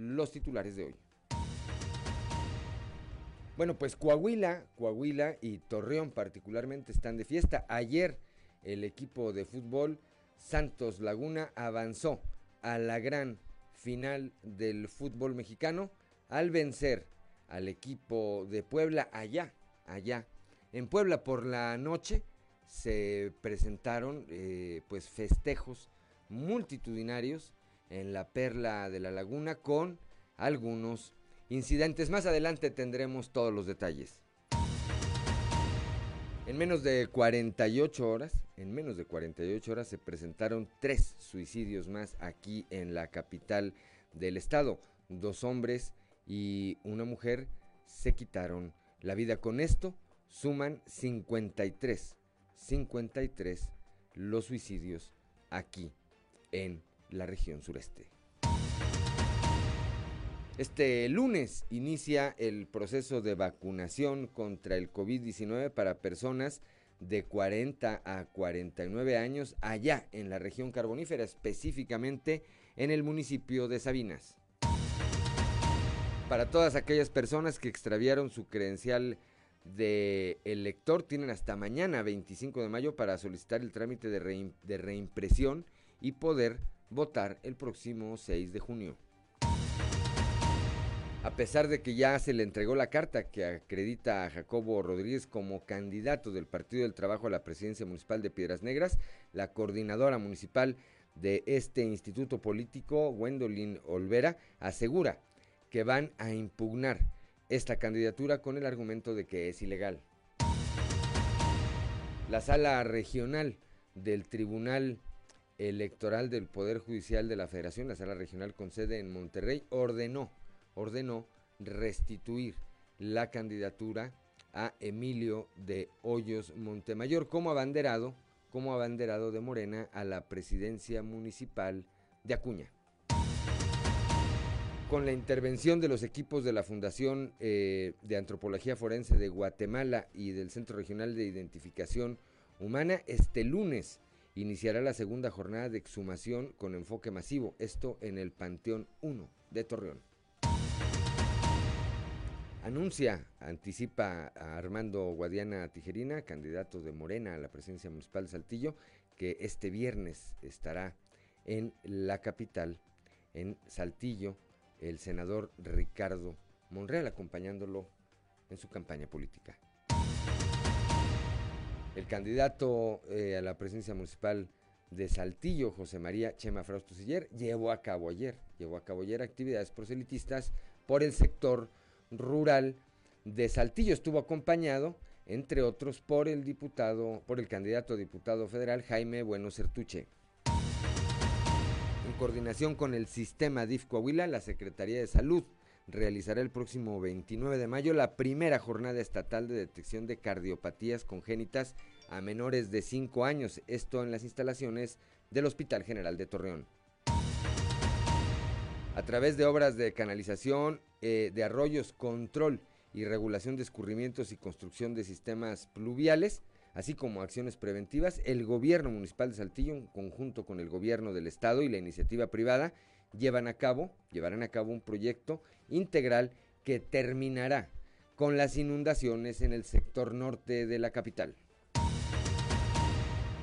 los titulares de hoy. Bueno, pues Coahuila, Coahuila y Torreón particularmente están de fiesta. Ayer el equipo de fútbol Santos Laguna avanzó a la gran final del fútbol mexicano al vencer al equipo de Puebla allá, allá. En Puebla por la noche se presentaron eh, pues festejos multitudinarios en la perla de la laguna con algunos incidentes. Más adelante tendremos todos los detalles. En menos de 48 horas, en menos de 48 horas se presentaron tres suicidios más aquí en la capital del estado. Dos hombres y una mujer se quitaron la vida. Con esto suman 53, 53 los suicidios aquí en la región sureste. Este lunes inicia el proceso de vacunación contra el COVID-19 para personas de 40 a 49 años allá en la región carbonífera, específicamente en el municipio de Sabinas. Para todas aquellas personas que extraviaron su credencial de elector, tienen hasta mañana 25 de mayo para solicitar el trámite de, de reimpresión y poder votar el próximo 6 de junio. A pesar de que ya se le entregó la carta que acredita a Jacobo Rodríguez como candidato del Partido del Trabajo a la presidencia municipal de Piedras Negras, la coordinadora municipal de este instituto político, Gwendolyn Olvera, asegura que van a impugnar esta candidatura con el argumento de que es ilegal. La sala regional del Tribunal Electoral del Poder Judicial de la Federación, la sala regional con sede en Monterrey, ordenó ordenó restituir la candidatura a Emilio de Hoyos Montemayor como abanderado, como abanderado de Morena a la presidencia municipal de Acuña. Con la intervención de los equipos de la Fundación eh, de Antropología Forense de Guatemala y del Centro Regional de Identificación Humana, este lunes iniciará la segunda jornada de exhumación con enfoque masivo, esto en el Panteón 1 de Torreón anuncia, anticipa a Armando Guadiana Tijerina, candidato de Morena a la presidencia municipal de Saltillo, que este viernes estará en la capital, en Saltillo, el senador Ricardo Monreal, acompañándolo en su campaña política. El candidato eh, a la presidencia municipal de Saltillo, José María Chema Frausto Siller, llevó a cabo ayer, llevó a cabo ayer actividades proselitistas por el sector rural de Saltillo. Estuvo acompañado, entre otros, por el diputado, por el candidato a diputado federal Jaime Bueno Certuche. En coordinación con el sistema DIF Coahuila, la Secretaría de Salud realizará el próximo 29 de mayo la primera jornada estatal de detección de cardiopatías congénitas a menores de 5 años, esto en las instalaciones del Hospital General de Torreón. A través de obras de canalización, eh, de arroyos, control y regulación de escurrimientos y construcción de sistemas pluviales, así como acciones preventivas, el gobierno municipal de Saltillo, en conjunto con el gobierno del estado y la iniciativa privada, llevan a cabo, llevarán a cabo un proyecto integral que terminará con las inundaciones en el sector norte de la capital.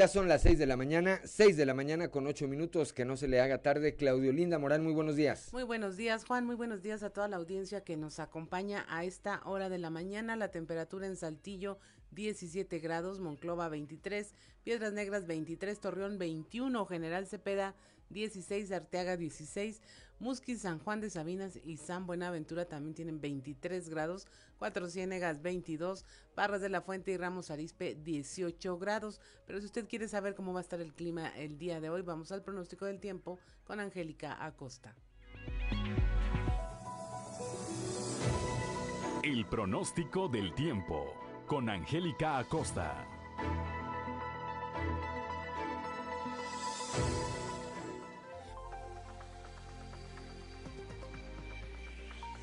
Ya son las 6 de la mañana, 6 de la mañana con 8 minutos, que no se le haga tarde. Claudio Linda Morán, muy buenos días. Muy buenos días, Juan, muy buenos días a toda la audiencia que nos acompaña a esta hora de la mañana. La temperatura en Saltillo 17 grados, Monclova 23, Piedras Negras 23, Torreón 21, General Cepeda 16, Arteaga 16, Musquis, San Juan de Sabinas y San Buenaventura también tienen 23 grados, Cuatro Ciénegas 22, Barras de la Fuente y Ramos Arispe 18 grados. Pero si usted quiere saber cómo va a estar el clima el día de hoy, vamos al pronóstico del tiempo con Angélica Acosta. El pronóstico del tiempo con Angélica Acosta.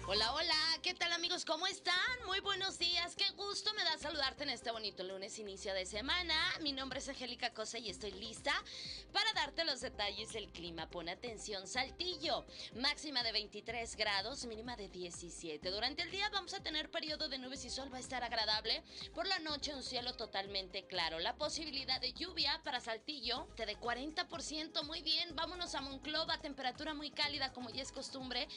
Hola, hola, ¿qué tal amigos? ¿Cómo están? Muy buenos días, qué gusto me da saludarte en este bonito lunes, inicio de semana. Mi nombre es Angélica Cosa y estoy lista para darte los detalles del clima. Pon atención, Saltillo, máxima de 23 grados, mínima de 17. Durante el día vamos a tener periodo de nubes y sol, va a estar agradable. Por la noche un cielo totalmente claro. La posibilidad de lluvia para Saltillo te de 40%, muy bien. Vámonos a Monclova, temperatura muy cálida como ya es costumbre,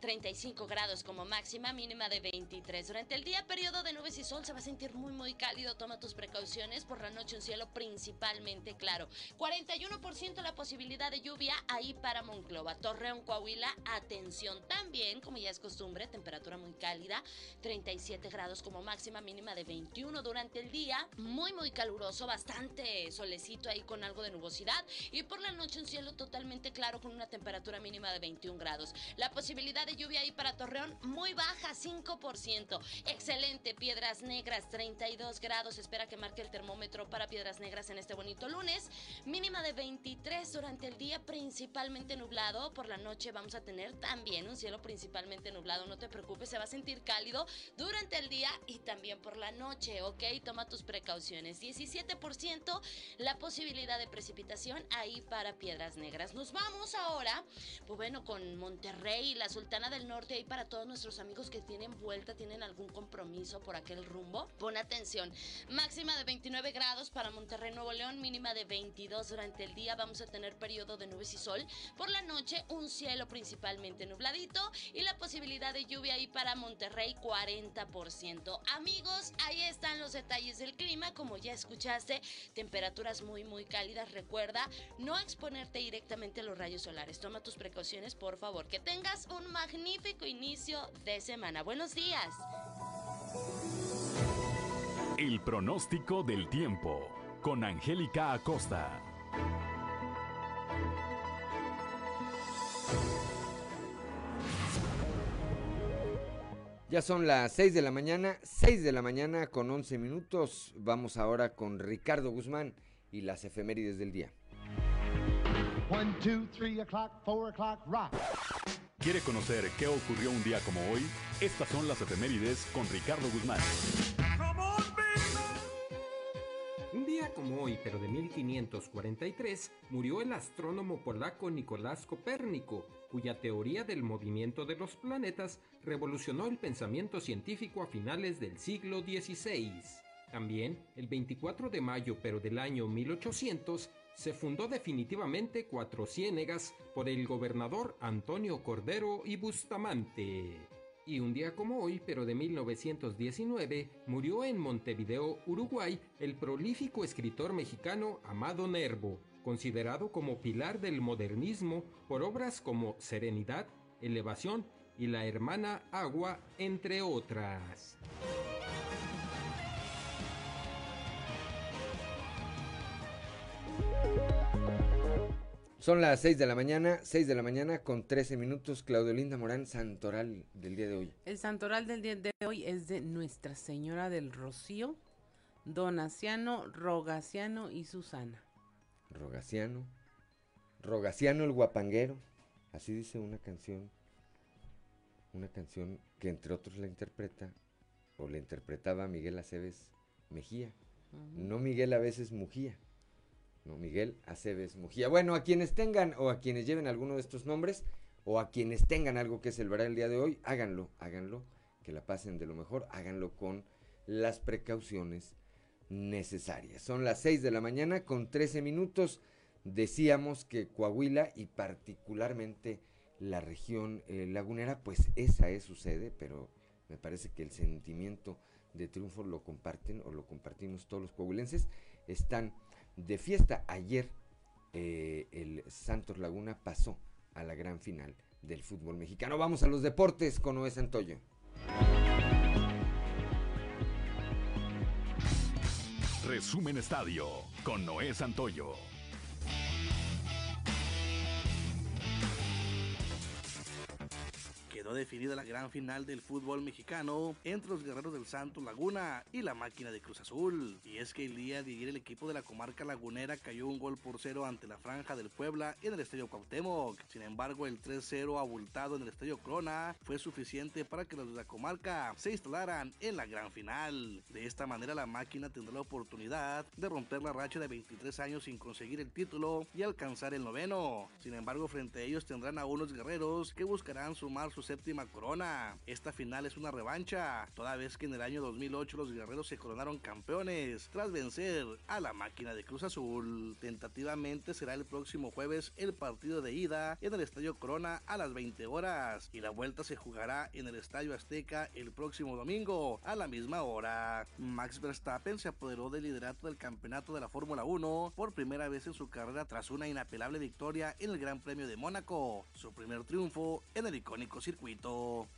35 grados como máxima, mínima de 23. Durante el día, periodo de nubes y sol, se va a sentir muy, muy cálido. Toma tus precauciones. Por la noche, un cielo principalmente claro. 41% la posibilidad de lluvia ahí para Monclova. Torreón, Coahuila, atención también, como ya es costumbre, temperatura muy cálida. 37 grados como máxima, mínima de 21 durante el día. Muy, muy caluroso, bastante solecito ahí con algo de nubosidad. Y por la noche, un cielo totalmente claro con una temperatura mínima de 21 grados. La posibilidad de lluvia ahí para Torreón muy baja, 5%. Excelente, Piedras Negras, 32 grados. Espera que marque el termómetro para Piedras Negras en este bonito lunes. Mínima de 23 durante el día, principalmente nublado. Por la noche vamos a tener también un cielo principalmente nublado. No te preocupes, se va a sentir cálido durante el día y también por la noche, ¿ok? Toma tus precauciones. 17% la posibilidad de precipitación ahí para Piedras Negras. Nos vamos ahora, pues bueno, con Monterrey, la Sultana del Norte, ahí para todos nuestros amigos que tienen vuelta, tienen algún compromiso por aquel rumbo. Pon atención. Máxima de 29 grados para Monterrey, Nuevo León, mínima de 22 durante el día. Vamos a tener periodo de nubes y sol. Por la noche, un cielo principalmente nubladito y la posibilidad de lluvia ahí para Monterrey 40%. Amigos, ahí están los detalles del clima. Como ya escuchaste, temperaturas muy, muy cálidas. Recuerda no exponerte directamente a los rayos solares. Toma tus precauciones, por favor. Que tengas un magnífico inicio de semana. Buenos días. El pronóstico del tiempo con Angélica Acosta. Ya son las 6 de la mañana, 6 de la mañana con 11 minutos. Vamos ahora con Ricardo Guzmán y las efemérides del día. 1, 2, 3 o'clock, 4 o'clock, rock. ¿Quiere conocer qué ocurrió un día como hoy? Estas son las efemérides con Ricardo Guzmán. Un día como hoy, pero de 1543, murió el astrónomo polaco Nicolás Copérnico, cuya teoría del movimiento de los planetas revolucionó el pensamiento científico a finales del siglo XVI. También, el 24 de mayo, pero del año 1800, se fundó definitivamente Cuatro Ciénegas por el gobernador Antonio Cordero y Bustamante. Y un día como hoy, pero de 1919, murió en Montevideo, Uruguay, el prolífico escritor mexicano Amado Nervo, considerado como pilar del modernismo por obras como Serenidad, Elevación y La Hermana Agua, entre otras. Son las 6 de la mañana, 6 de la mañana con 13 minutos. Claudio Linda Morán, santoral del día de hoy. El santoral del día de hoy es de Nuestra Señora del Rocío, Donaciano, Rogaciano y Susana. Rogaciano, Rogaciano el guapanguero, así dice una canción, una canción que entre otros la interpreta o la interpretaba Miguel Aceves Mejía, no Miguel a veces Mujía. Miguel Aceves Mujía. Bueno, a quienes tengan o a quienes lleven alguno de estos nombres o a quienes tengan algo que celebrar el día de hoy, háganlo, háganlo, que la pasen de lo mejor, háganlo con las precauciones necesarias. Son las 6 de la mañana con 13 minutos. Decíamos que Coahuila y particularmente la región eh, lagunera, pues esa es su sede, pero me parece que el sentimiento de triunfo lo comparten o lo compartimos todos los coahuilenses. Están de fiesta. Ayer, eh, el Santos Laguna pasó a la gran final del fútbol mexicano. Vamos a los deportes con Noé Santoyo. Resumen Estadio con Noé Santoyo. Definida la gran final del fútbol mexicano entre los guerreros del Santos Laguna y la máquina de Cruz Azul. Y es que el día de ayer el equipo de la comarca lagunera cayó un gol por cero ante la franja del Puebla en el Estadio Cuauhtémoc. Sin embargo, el 3-0 abultado en el Estadio Crona fue suficiente para que los de la comarca se instalaran en la gran final. De esta manera la máquina tendrá la oportunidad de romper la racha de 23 años sin conseguir el título y alcanzar el noveno. Sin embargo, frente a ellos tendrán a unos guerreros que buscarán sumar sus séptima corona. Esta final es una revancha, toda vez que en el año 2008 los guerreros se coronaron campeones tras vencer a la máquina de Cruz Azul. Tentativamente será el próximo jueves el partido de ida en el Estadio Corona a las 20 horas y la vuelta se jugará en el Estadio Azteca el próximo domingo a la misma hora. Max Verstappen se apoderó del liderato del campeonato de la Fórmula 1 por primera vez en su carrera tras una inapelable victoria en el Gran Premio de Mónaco, su primer triunfo en el icónico circuito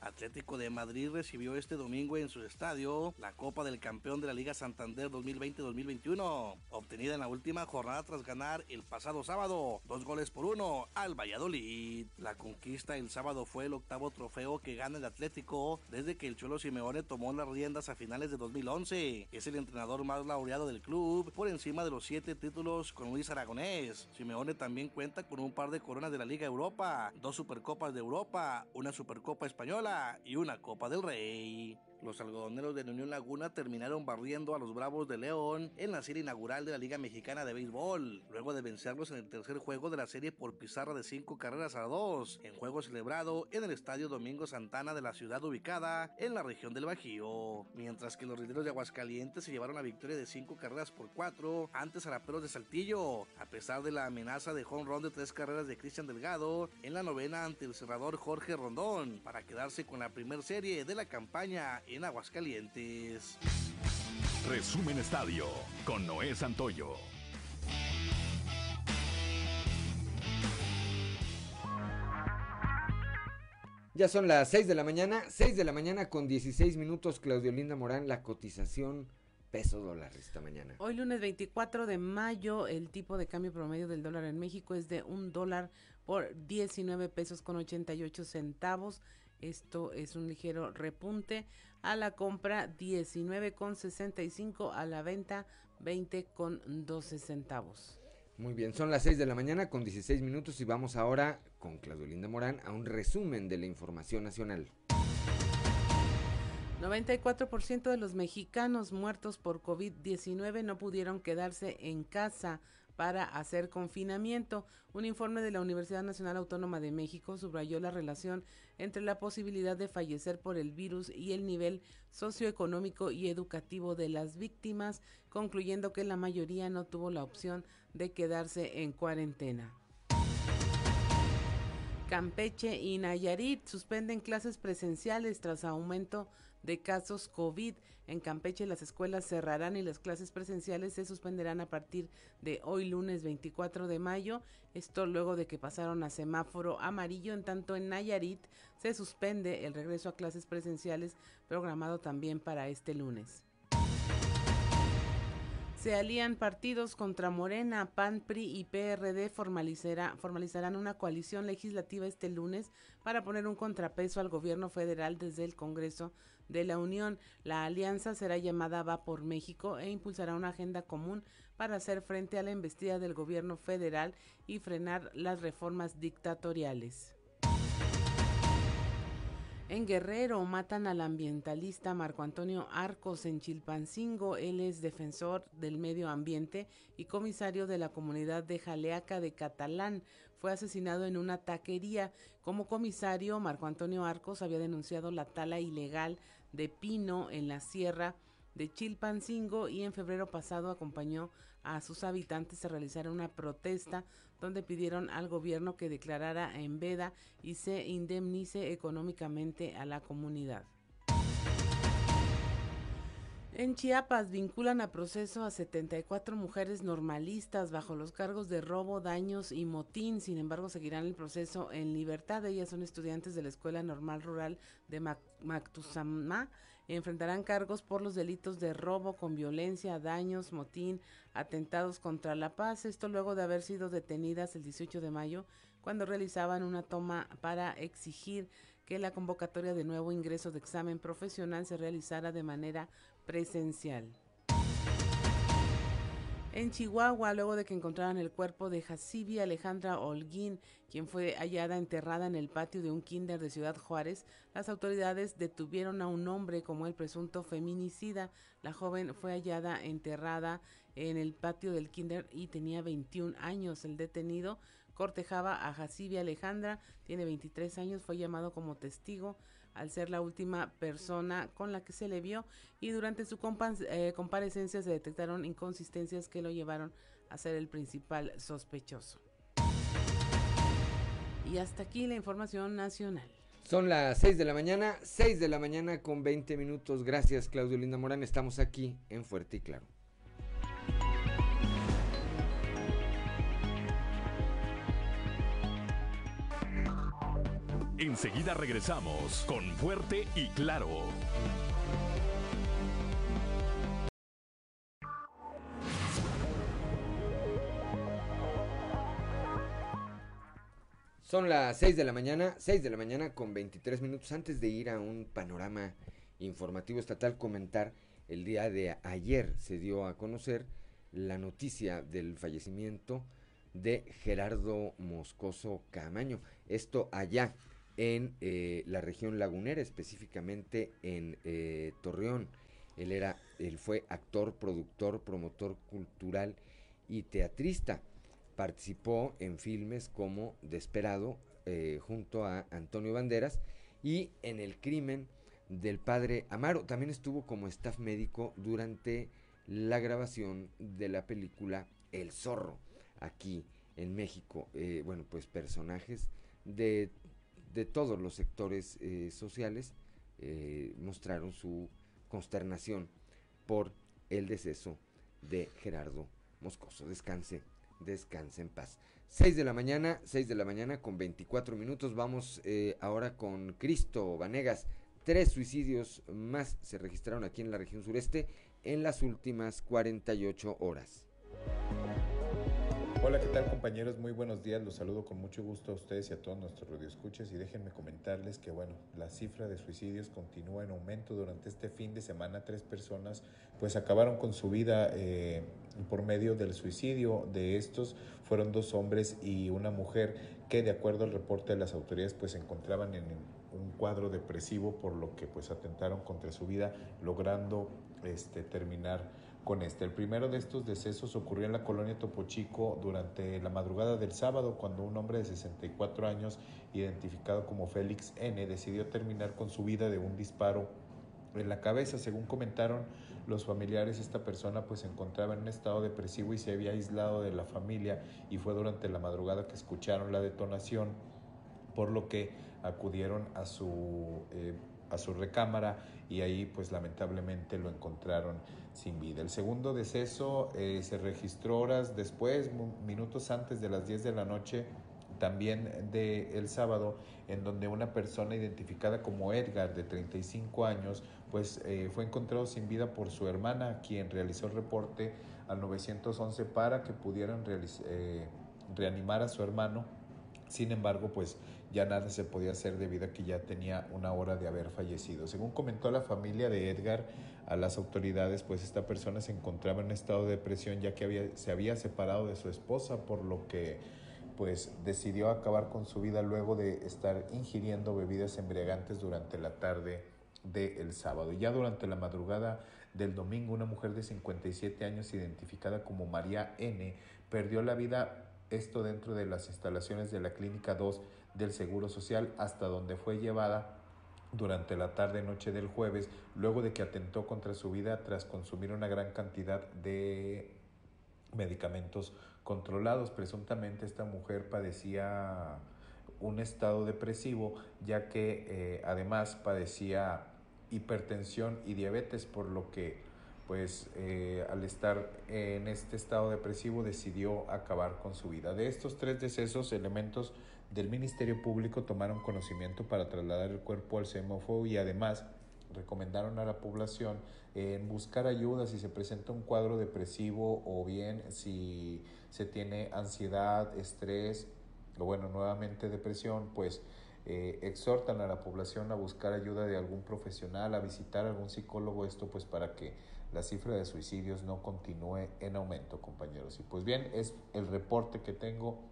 Atlético de Madrid recibió este domingo en su estadio la Copa del Campeón de la Liga Santander 2020-2021, obtenida en la última jornada tras ganar el pasado sábado dos goles por uno al Valladolid. La conquista el sábado fue el octavo trofeo que gana el Atlético desde que el Cholo Simeone tomó las riendas a finales de 2011. Es el entrenador más laureado del club por encima de los siete títulos con Luis Aragonés. Simeone también cuenta con un par de coronas de la Liga Europa, dos Supercopas de Europa, una Super Copa Española y una Copa del Rey. Los algodoneros de la Unión Laguna terminaron barriendo a los Bravos de León en la serie inaugural de la Liga Mexicana de Béisbol, luego de vencerlos en el tercer juego de la serie por pizarra de cinco carreras a dos, en juego celebrado en el Estadio Domingo Santana de la ciudad ubicada en la región del Bajío. Mientras que los rideros de Aguascalientes se llevaron la victoria de cinco carreras por cuatro ante Zaraperos de Saltillo, a pesar de la amenaza de home run de tres carreras de Cristian Delgado en la novena ante el cerrador Jorge Rondón, para quedarse con la primera serie de la campaña en Aguascalientes. Resumen Estadio con Noé Santoyo. Ya son las 6 de la mañana, 6 de la mañana con 16 minutos, Claudio Linda Morán, la cotización peso dólar esta mañana. Hoy lunes 24 de mayo, el tipo de cambio promedio del dólar en México es de un dólar por 19 pesos con 88 centavos. Esto es un ligero repunte a la compra 19,65 a la venta 20,12 centavos. Muy bien, son las 6 de la mañana con 16 minutos y vamos ahora con Claudio Linda Morán a un resumen de la información nacional. 94% de los mexicanos muertos por COVID-19 no pudieron quedarse en casa para hacer confinamiento. Un informe de la Universidad Nacional Autónoma de México subrayó la relación entre la posibilidad de fallecer por el virus y el nivel socioeconómico y educativo de las víctimas, concluyendo que la mayoría no tuvo la opción de quedarse en cuarentena. Campeche y Nayarit suspenden clases presenciales tras aumento de casos COVID. En Campeche las escuelas cerrarán y las clases presenciales se suspenderán a partir de hoy lunes 24 de mayo. Esto luego de que pasaron a semáforo amarillo. En tanto en Nayarit se suspende el regreso a clases presenciales programado también para este lunes. Se alían partidos contra Morena, PAN, PRI y PRD formalizará, formalizarán una coalición legislativa este lunes para poner un contrapeso al gobierno federal desde el Congreso de la Unión. La alianza será llamada Va por México e impulsará una agenda común para hacer frente a la embestida del gobierno federal y frenar las reformas dictatoriales. En Guerrero matan al ambientalista Marco Antonio Arcos en Chilpancingo. Él es defensor del medio ambiente y comisario de la comunidad de Jaleaca de Catalán. Fue asesinado en una taquería. Como comisario, Marco Antonio Arcos había denunciado la tala ilegal de pino en la sierra de Chilpancingo y en febrero pasado acompañó a sus habitantes a realizar una protesta donde pidieron al gobierno que declarara en veda y se indemnice económicamente a la comunidad. En Chiapas vinculan a proceso a 74 mujeres normalistas bajo los cargos de robo, daños y motín. Sin embargo, seguirán el proceso en libertad. Ellas son estudiantes de la Escuela Normal Rural de Mactuzamá. Enfrentarán cargos por los delitos de robo con violencia, daños, motín, atentados contra la paz. Esto luego de haber sido detenidas el 18 de mayo cuando realizaban una toma para exigir que la convocatoria de nuevo ingreso de examen profesional se realizara de manera presencial. En Chihuahua, luego de que encontraran el cuerpo de Jacibi Alejandra Holguín, quien fue hallada enterrada en el patio de un kinder de Ciudad Juárez, las autoridades detuvieron a un hombre como el presunto feminicida. La joven fue hallada enterrada en el patio del kinder y tenía 21 años. El detenido cortejaba a Jacibi Alejandra, tiene 23 años, fue llamado como testigo al ser la última persona con la que se le vio y durante su eh, comparecencia se detectaron inconsistencias que lo llevaron a ser el principal sospechoso. Y hasta aquí la información nacional. Son las 6 de la mañana, 6 de la mañana con 20 minutos. Gracias Claudio Linda Morán, estamos aquí en Fuerte y Claro. Enseguida regresamos con Fuerte y Claro. Son las 6 de la mañana, 6 de la mañana con 23 minutos. Antes de ir a un panorama informativo estatal, comentar, el día de ayer se dio a conocer la noticia del fallecimiento de Gerardo Moscoso Camaño. Esto allá en eh, la región lagunera, específicamente en eh, Torreón. Él era, él fue actor, productor, promotor cultural y teatrista. Participó en filmes como Desperado eh, junto a Antonio Banderas y en El crimen del padre Amaro. También estuvo como staff médico durante la grabación de la película El Zorro aquí en México. bueno, pues personajes de de todos los sectores eh, sociales eh, mostraron su consternación por el deceso de Gerardo Moscoso. Descanse, descanse en paz. 6 de la mañana, 6 de la mañana con 24 minutos. Vamos eh, ahora con Cristo Vanegas. Tres suicidios más se registraron aquí en la región sureste en las últimas 48 horas. Hola, ¿qué tal compañeros? Muy buenos días. Los saludo con mucho gusto a ustedes y a todos nuestros radioescuchas y déjenme comentarles que bueno, la cifra de suicidios continúa en aumento durante este fin de semana. Tres personas pues acabaron con su vida eh, por medio del suicidio. De estos fueron dos hombres y una mujer que de acuerdo al reporte de las autoridades pues se encontraban en un cuadro depresivo por lo que pues atentaron contra su vida logrando este, terminar con este. El primero de estos decesos ocurrió en la colonia Topo Chico durante la madrugada del sábado, cuando un hombre de 64 años, identificado como Félix N., decidió terminar con su vida de un disparo en la cabeza. Según comentaron los familiares, esta persona pues se encontraba en un estado depresivo y se había aislado de la familia y fue durante la madrugada que escucharon la detonación, por lo que acudieron a su, eh, a su recámara y ahí pues lamentablemente lo encontraron sin vida. El segundo deceso eh, se registró horas después, minutos antes de las 10 de la noche, también de el sábado, en donde una persona identificada como Edgar, de 35 años, pues eh, fue encontrado sin vida por su hermana, quien realizó el reporte al 911 para que pudieran eh, reanimar a su hermano. Sin embargo, pues ya nada se podía hacer debido a que ya tenía una hora de haber fallecido. Según comentó la familia de Edgar a las autoridades, pues esta persona se encontraba en estado de depresión ya que había, se había separado de su esposa, por lo que pues decidió acabar con su vida luego de estar ingiriendo bebidas embriagantes durante la tarde del sábado. Ya durante la madrugada del domingo, una mujer de 57 años identificada como María N perdió la vida, esto dentro de las instalaciones de la Clínica 2 del Seguro Social hasta donde fue llevada durante la tarde-noche del jueves, luego de que atentó contra su vida tras consumir una gran cantidad de medicamentos controlados. Presuntamente esta mujer padecía un estado depresivo, ya que eh, además padecía hipertensión y diabetes, por lo que pues eh, al estar en este estado depresivo decidió acabar con su vida. De estos tres decesos, elementos del Ministerio Público tomaron conocimiento para trasladar el cuerpo al CEMOFO y además recomendaron a la población en buscar ayuda si se presenta un cuadro depresivo o bien si se tiene ansiedad, estrés o bueno, nuevamente depresión, pues eh, exhortan a la población a buscar ayuda de algún profesional, a visitar algún psicólogo, esto pues para que la cifra de suicidios no continúe en aumento, compañeros. Y pues bien, es el reporte que tengo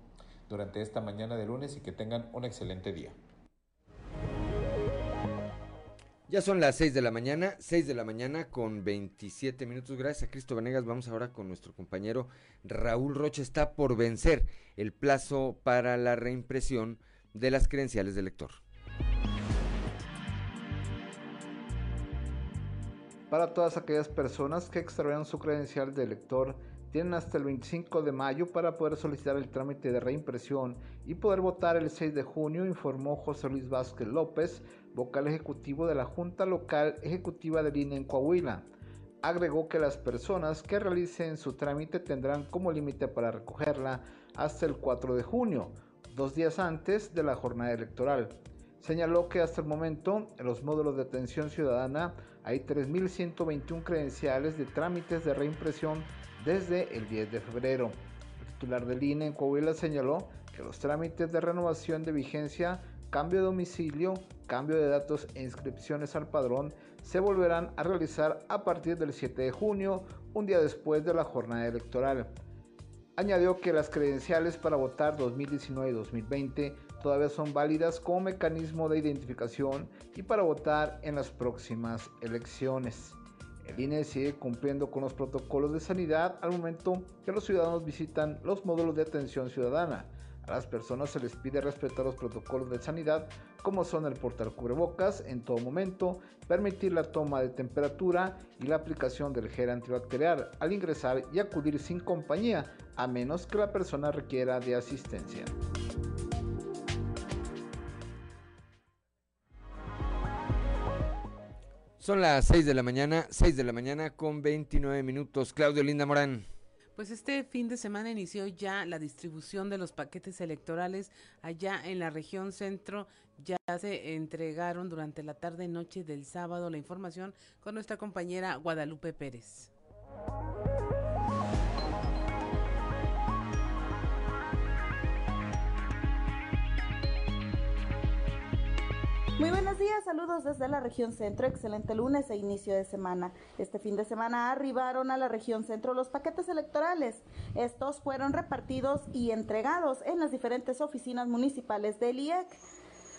durante esta mañana de lunes y que tengan un excelente día. Ya son las 6 de la mañana, 6 de la mañana con 27 minutos. Gracias a Cristo Venegas. Vamos ahora con nuestro compañero Raúl Rocha. Está por vencer el plazo para la reimpresión de las credenciales del lector. Para todas aquellas personas que extravían su credencial de lector, tienen hasta el 25 de mayo para poder solicitar el trámite de reimpresión y poder votar el 6 de junio, informó José Luis Vázquez López, vocal ejecutivo de la Junta Local Ejecutiva del INE en Coahuila. Agregó que las personas que realicen su trámite tendrán como límite para recogerla hasta el 4 de junio, dos días antes de la jornada electoral. Señaló que hasta el momento en los módulos de atención ciudadana hay 3.121 credenciales de trámites de reimpresión desde el 10 de febrero. El titular del INE en Coahuila señaló que los trámites de renovación de vigencia cambio de domicilio, cambio de datos e inscripciones al padrón se volverán a realizar a partir del 7 de junio, un día después de la jornada electoral. Añadió que las credenciales para votar 2019 y 2020 todavía son válidas como mecanismo de identificación y para votar en las próximas elecciones. El INE sigue cumpliendo con los protocolos de sanidad al momento que los ciudadanos visitan los módulos de atención ciudadana a las personas se les pide respetar los protocolos de sanidad como son el portar cubrebocas en todo momento, permitir la toma de temperatura y la aplicación del gel antibacterial al ingresar y acudir sin compañía a menos que la persona requiera de asistencia. Son las 6 de la mañana, 6 de la mañana con 29 minutos. Claudio Linda Morán. Pues este fin de semana inició ya la distribución de los paquetes electorales allá en la región centro. Ya se entregaron durante la tarde noche del sábado la información con nuestra compañera Guadalupe Pérez. Muy buenos días, saludos desde la región centro, excelente lunes e inicio de semana. Este fin de semana arribaron a la región centro los paquetes electorales. Estos fueron repartidos y entregados en las diferentes oficinas municipales del IEC.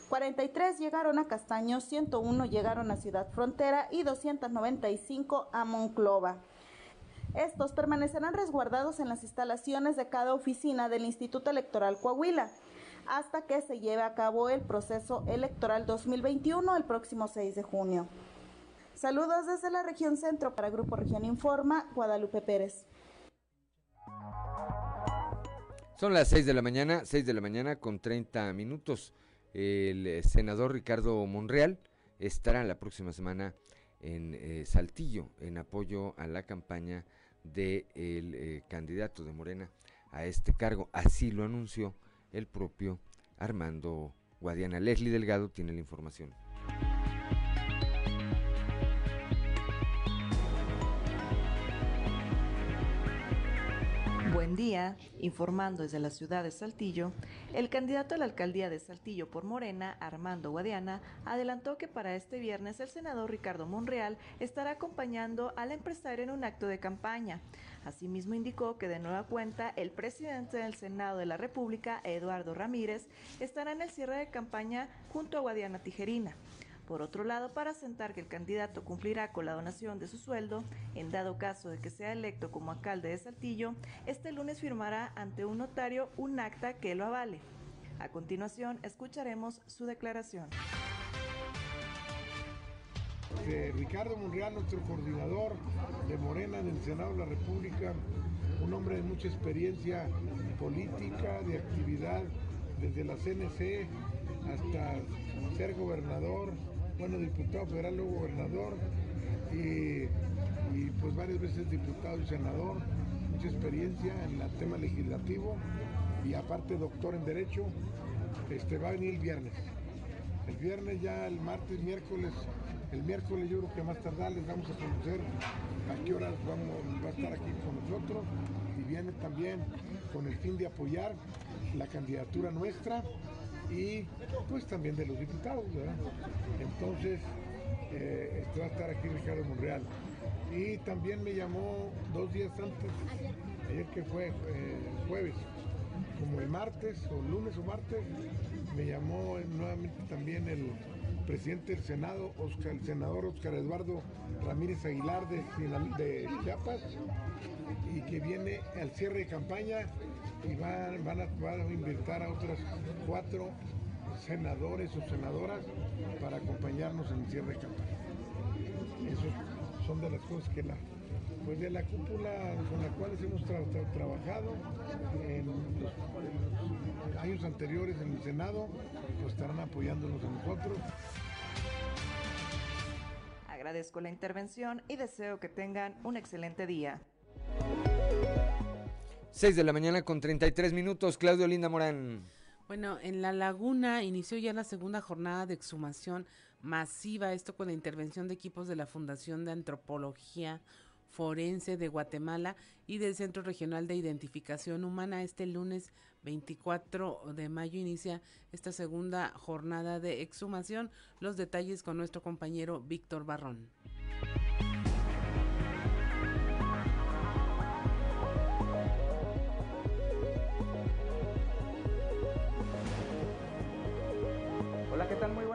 43 llegaron a Castaño, 101 llegaron a Ciudad Frontera y 295 a Monclova. Estos permanecerán resguardados en las instalaciones de cada oficina del Instituto Electoral Coahuila hasta que se lleve a cabo el proceso electoral 2021 el próximo 6 de junio. Saludos desde la región centro para Grupo Región Informa, Guadalupe Pérez. Son las 6 de la mañana, 6 de la mañana con 30 minutos. El eh, senador Ricardo Monreal estará la próxima semana en eh, Saltillo en apoyo a la campaña del eh, candidato de Morena a este cargo. Así lo anunció el propio Armando Guadiana. Leslie Delgado tiene la información. Informando desde la ciudad de Saltillo, el candidato a la alcaldía de Saltillo por Morena, Armando Guadiana, adelantó que para este viernes el senador Ricardo Monreal estará acompañando al empresario en un acto de campaña. Asimismo indicó que de nueva cuenta el presidente del Senado de la República, Eduardo Ramírez, estará en el cierre de campaña junto a Guadiana Tijerina. Por otro lado, para asentar que el candidato cumplirá con la donación de su sueldo, en dado caso de que sea electo como alcalde de Saltillo, este lunes firmará ante un notario un acta que lo avale. A continuación, escucharemos su declaración. Ricardo Monreal, nuestro coordinador de Morena en el Senado de la República, un hombre de mucha experiencia política, de actividad, desde la CNC hasta ser gobernador, bueno, diputado federal, luego gobernador, y pues varias veces diputado y senador, mucha experiencia en el tema legislativo y aparte doctor en Derecho, este, va a venir el viernes. El viernes ya, el martes, miércoles, el miércoles yo creo que más tardar les vamos a conocer a qué horas va a estar aquí con nosotros y viene también con el fin de apoyar la candidatura nuestra y pues también de los diputados, ¿verdad? Entonces, eh, este va a estar aquí Ricardo Monreal. Y también me llamó dos días antes, ayer que fue eh, jueves, como el martes o lunes o martes, me llamó nuevamente también el presidente del Senado, Oscar, el senador Oscar Eduardo Ramírez Aguilar de, de Chiapas, y que viene al cierre de campaña y van, van, a, van a invitar a otras cuatro senadores o senadoras para acompañarnos en el cierre de campaña. Esos son de las cosas que la, pues de la cúpula con la cual hemos tra tra trabajado en los, en los, años anteriores en el Senado, pues estarán apoyándonos a nosotros. Agradezco la intervención y deseo que tengan un excelente día. 6 de la mañana con 33 minutos, Claudio Linda Morán. Bueno, en La Laguna inició ya la segunda jornada de exhumación masiva, esto con la intervención de equipos de la Fundación de Antropología Forense de Guatemala y del Centro Regional de Identificación Humana. Este lunes 24 de mayo inicia esta segunda jornada de exhumación. Los detalles con nuestro compañero Víctor Barrón.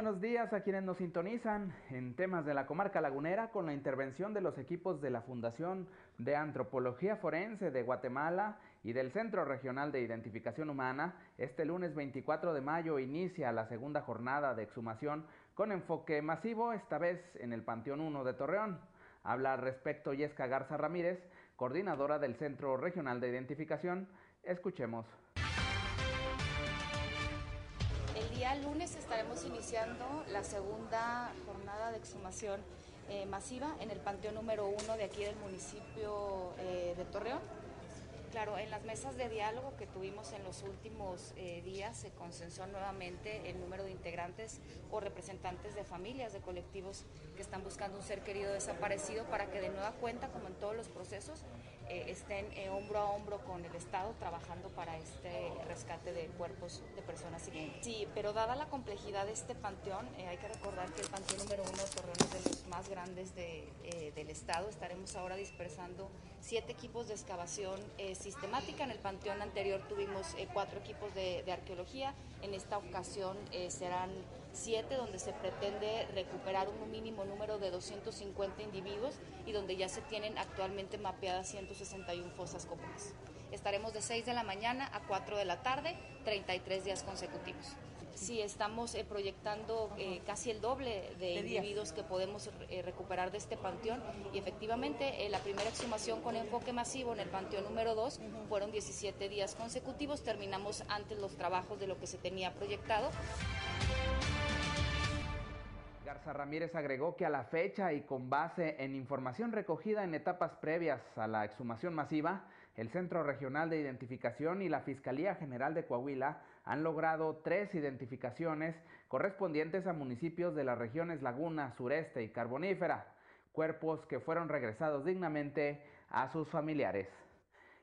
Buenos días a quienes nos sintonizan en temas de la comarca lagunera con la intervención de los equipos de la Fundación de Antropología Forense de Guatemala y del Centro Regional de Identificación Humana. Este lunes 24 de mayo inicia la segunda jornada de exhumación con enfoque masivo, esta vez en el Panteón 1 de Torreón. Habla al respecto Yesca Garza Ramírez, coordinadora del Centro Regional de Identificación. Escuchemos día lunes estaremos iniciando la segunda jornada de exhumación eh, masiva en el panteón número uno de aquí del municipio eh, de Torreón. Claro, en las mesas de diálogo que tuvimos en los últimos eh, días se consensó nuevamente el número de integrantes o representantes de familias, de colectivos que están buscando un ser querido desaparecido para que de nueva cuenta, como en todos los procesos, eh, estén eh, hombro a hombro con el Estado trabajando para este rescate de cuerpos de personas siguientes. Sí, pero dada la complejidad de este panteón, eh, hay que recordar que el panteón número uno de Torreón es de los más grandes de, eh, del Estado. Estaremos ahora dispersando siete equipos de excavación eh, sistemática. En el panteón anterior tuvimos cuatro equipos de, de, arqueología. En esta ocasión serán siete donde se pretende recuperar un mínimo número de 250 individuos y donde ya se tienen actualmente mapeadas 161 fosas comunes. Estaremos de 6 de la mañana a 4 de la tarde, 33 días consecutivos. Sí, estamos eh, proyectando eh, casi el doble de, de individuos que podemos eh, recuperar de este panteón y efectivamente la primera exhumación con enfoque masivo en el panteón número 2 fueron 17 días consecutivos, terminamos antes los trabajos de lo que se tenía proyectado. Ramírez agregó que a la fecha y con base en información recogida en etapas previas a la exhumación masiva, el Centro Regional de Identificación y la Fiscalía General de Coahuila han logrado tres identificaciones correspondientes a municipios de las regiones Laguna, Sureste y Carbonífera, cuerpos que fueron regresados dignamente a sus familiares.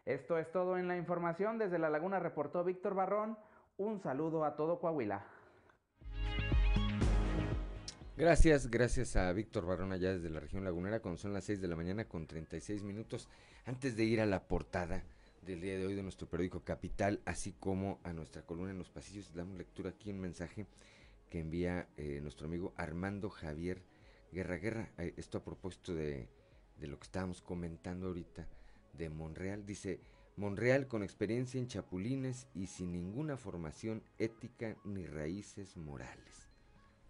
Esto es todo en la información. Desde La Laguna reportó Víctor Barrón. Un saludo a todo Coahuila. Gracias, gracias a Víctor Barrón allá desde la región lagunera, cuando son las 6 de la mañana con 36 minutos. Antes de ir a la portada del día de hoy de nuestro periódico Capital, así como a nuestra columna en los pasillos, damos lectura aquí un mensaje que envía eh, nuestro amigo Armando Javier Guerra Guerra. Eh, esto a propósito de, de lo que estábamos comentando ahorita de Monreal. Dice, Monreal con experiencia en chapulines y sin ninguna formación ética ni raíces morales.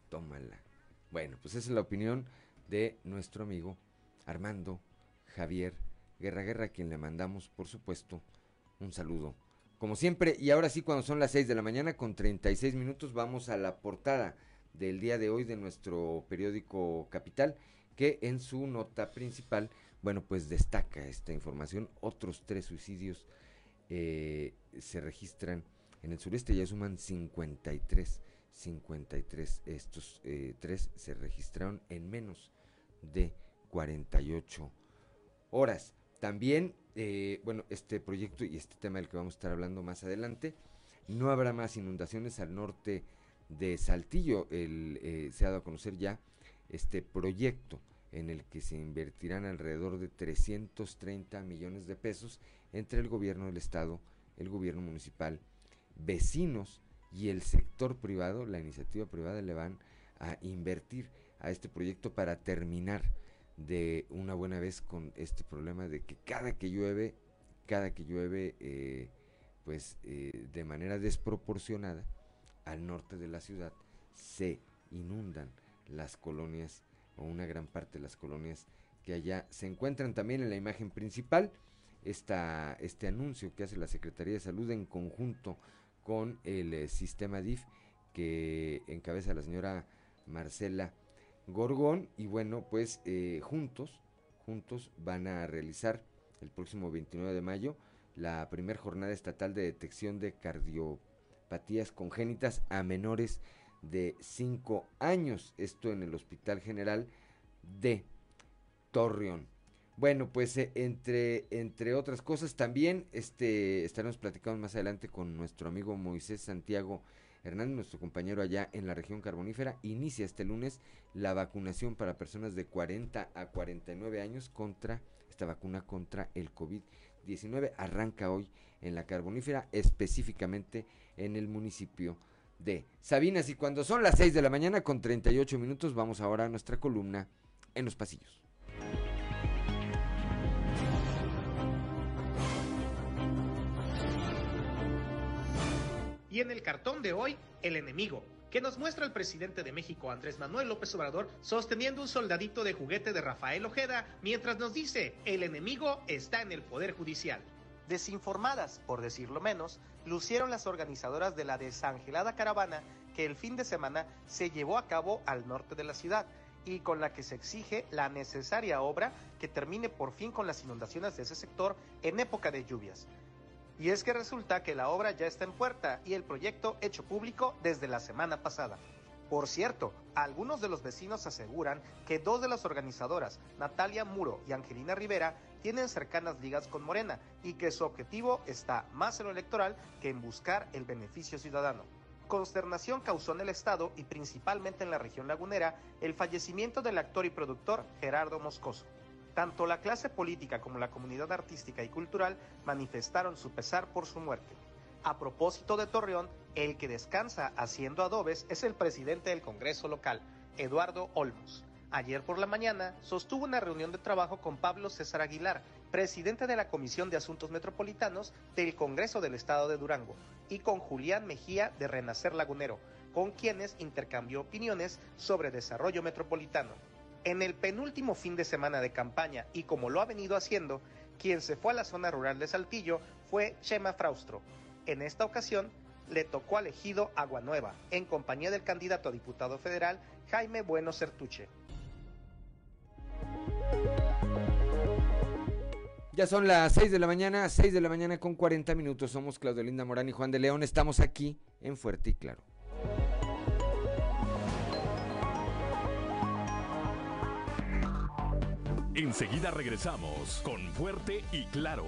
Tómala. Bueno, pues esa es la opinión de nuestro amigo Armando Javier Guerra Guerra, a quien le mandamos, por supuesto, un saludo. Como siempre, y ahora sí, cuando son las 6 de la mañana con 36 minutos, vamos a la portada del día de hoy de nuestro periódico Capital, que en su nota principal Bueno, pues destaca esta información. Otros tres suicidios eh, se registran en el sureste, ya suman 53. 53. Estos eh, tres se registraron en menos de 48 horas. También, eh, bueno, este proyecto y este tema del que vamos a estar hablando más adelante, no habrá más inundaciones al norte de Saltillo. El, eh, se ha dado a conocer ya este proyecto en el que se invertirán alrededor de 330 millones de pesos entre el gobierno del estado, el gobierno municipal, vecinos y el sector privado, la iniciativa privada le van a invertir a este proyecto para terminar de una buena vez con este problema de que cada que llueve, cada que llueve, eh, pues eh, de manera desproporcionada al norte de la ciudad se inundan las colonias o una gran parte de las colonias que allá se encuentran. También en la imagen principal esta, este anuncio que hace la Secretaría de Salud en conjunto con el eh, sistema DIF que encabeza la señora Marcela Gorgón. Y bueno pues eh, juntos juntos van a realizar el próximo 29 de mayo la primera jornada estatal de detección de cardiopatías congénitas a menores de 5 años. Esto en el Hospital General de Torreón bueno, pues eh, entre, entre otras cosas también este, estaremos platicando más adelante con nuestro amigo Moisés Santiago Hernández, nuestro compañero allá en la región carbonífera. Inicia este lunes la vacunación para personas de 40 a 49 años contra esta vacuna contra el COVID-19. Arranca hoy en la carbonífera, específicamente en el municipio de Sabinas. Y cuando son las 6 de la mañana con 38 minutos, vamos ahora a nuestra columna en los pasillos. Y en el cartón de hoy, el enemigo, que nos muestra el presidente de México, Andrés Manuel López Obrador, sosteniendo un soldadito de juguete de Rafael Ojeda, mientras nos dice, el enemigo está en el Poder Judicial. Desinformadas, por decirlo menos, lucieron las organizadoras de la desangelada caravana que el fin de semana se llevó a cabo al norte de la ciudad y con la que se exige la necesaria obra que termine por fin con las inundaciones de ese sector en época de lluvias. Y es que resulta que la obra ya está en puerta y el proyecto hecho público desde la semana pasada. Por cierto, algunos de los vecinos aseguran que dos de las organizadoras, Natalia Muro y Angelina Rivera, tienen cercanas ligas con Morena y que su objetivo está más en lo electoral que en buscar el beneficio ciudadano. Consternación causó en el Estado y principalmente en la región lagunera el fallecimiento del actor y productor Gerardo Moscoso. Tanto la clase política como la comunidad artística y cultural manifestaron su pesar por su muerte. A propósito de Torreón, el que descansa haciendo adobes es el presidente del Congreso local, Eduardo Olmos. Ayer por la mañana sostuvo una reunión de trabajo con Pablo César Aguilar, presidente de la Comisión de Asuntos Metropolitanos del Congreso del Estado de Durango, y con Julián Mejía de Renacer Lagunero, con quienes intercambió opiniones sobre desarrollo metropolitano. En el penúltimo fin de semana de campaña y como lo ha venido haciendo, quien se fue a la zona rural de Saltillo fue Chema Fraustro. En esta ocasión le tocó al ejido Agua Nueva, en compañía del candidato a diputado federal Jaime Bueno Certuche. Ya son las 6 de la mañana, 6 de la mañana con 40 minutos. Somos Claudio Linda Morán y Juan de León. Estamos aquí en Fuerte y Claro. Enseguida regresamos con Fuerte y Claro.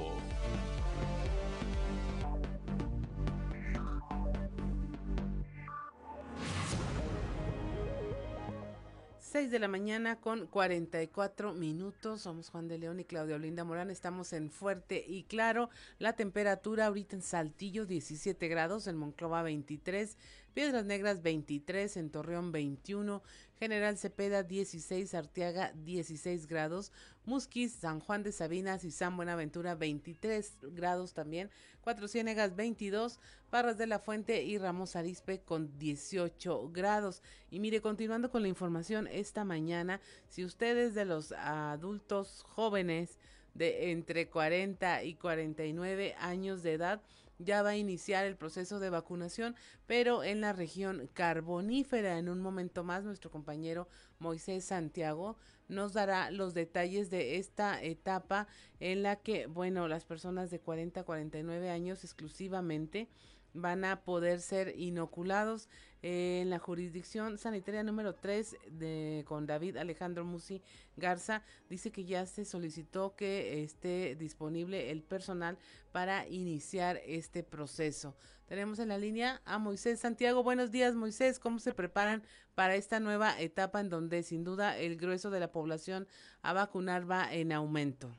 6 de la mañana con 44 minutos. Somos Juan de León y Claudia Olinda Morán. Estamos en Fuerte y Claro. La temperatura ahorita en Saltillo 17 grados, en Monclova 23, Piedras Negras 23, en Torreón 21, General Cepeda 16, Arteaga 16 grados, Musquis, San Juan de Sabinas y San Buenaventura 23 grados también, Cuatro Ciénegas 22, Parras de la Fuente y Ramos Arispe con 18 grados. Y mire, continuando con la información esta mañana, si ustedes de los adultos jóvenes de entre 40 y 49 años de edad ya va a iniciar el proceso de vacunación, pero en la región carbonífera. En un momento más, nuestro compañero Moisés Santiago nos dará los detalles de esta etapa en la que, bueno, las personas de 40 a 49 años exclusivamente van a poder ser inoculados en la jurisdicción sanitaria número 3 de, con David Alejandro Musi Garza. Dice que ya se solicitó que esté disponible el personal para iniciar este proceso. Tenemos en la línea a Moisés Santiago. Buenos días, Moisés. ¿Cómo se preparan para esta nueva etapa en donde sin duda el grueso de la población a vacunar va en aumento?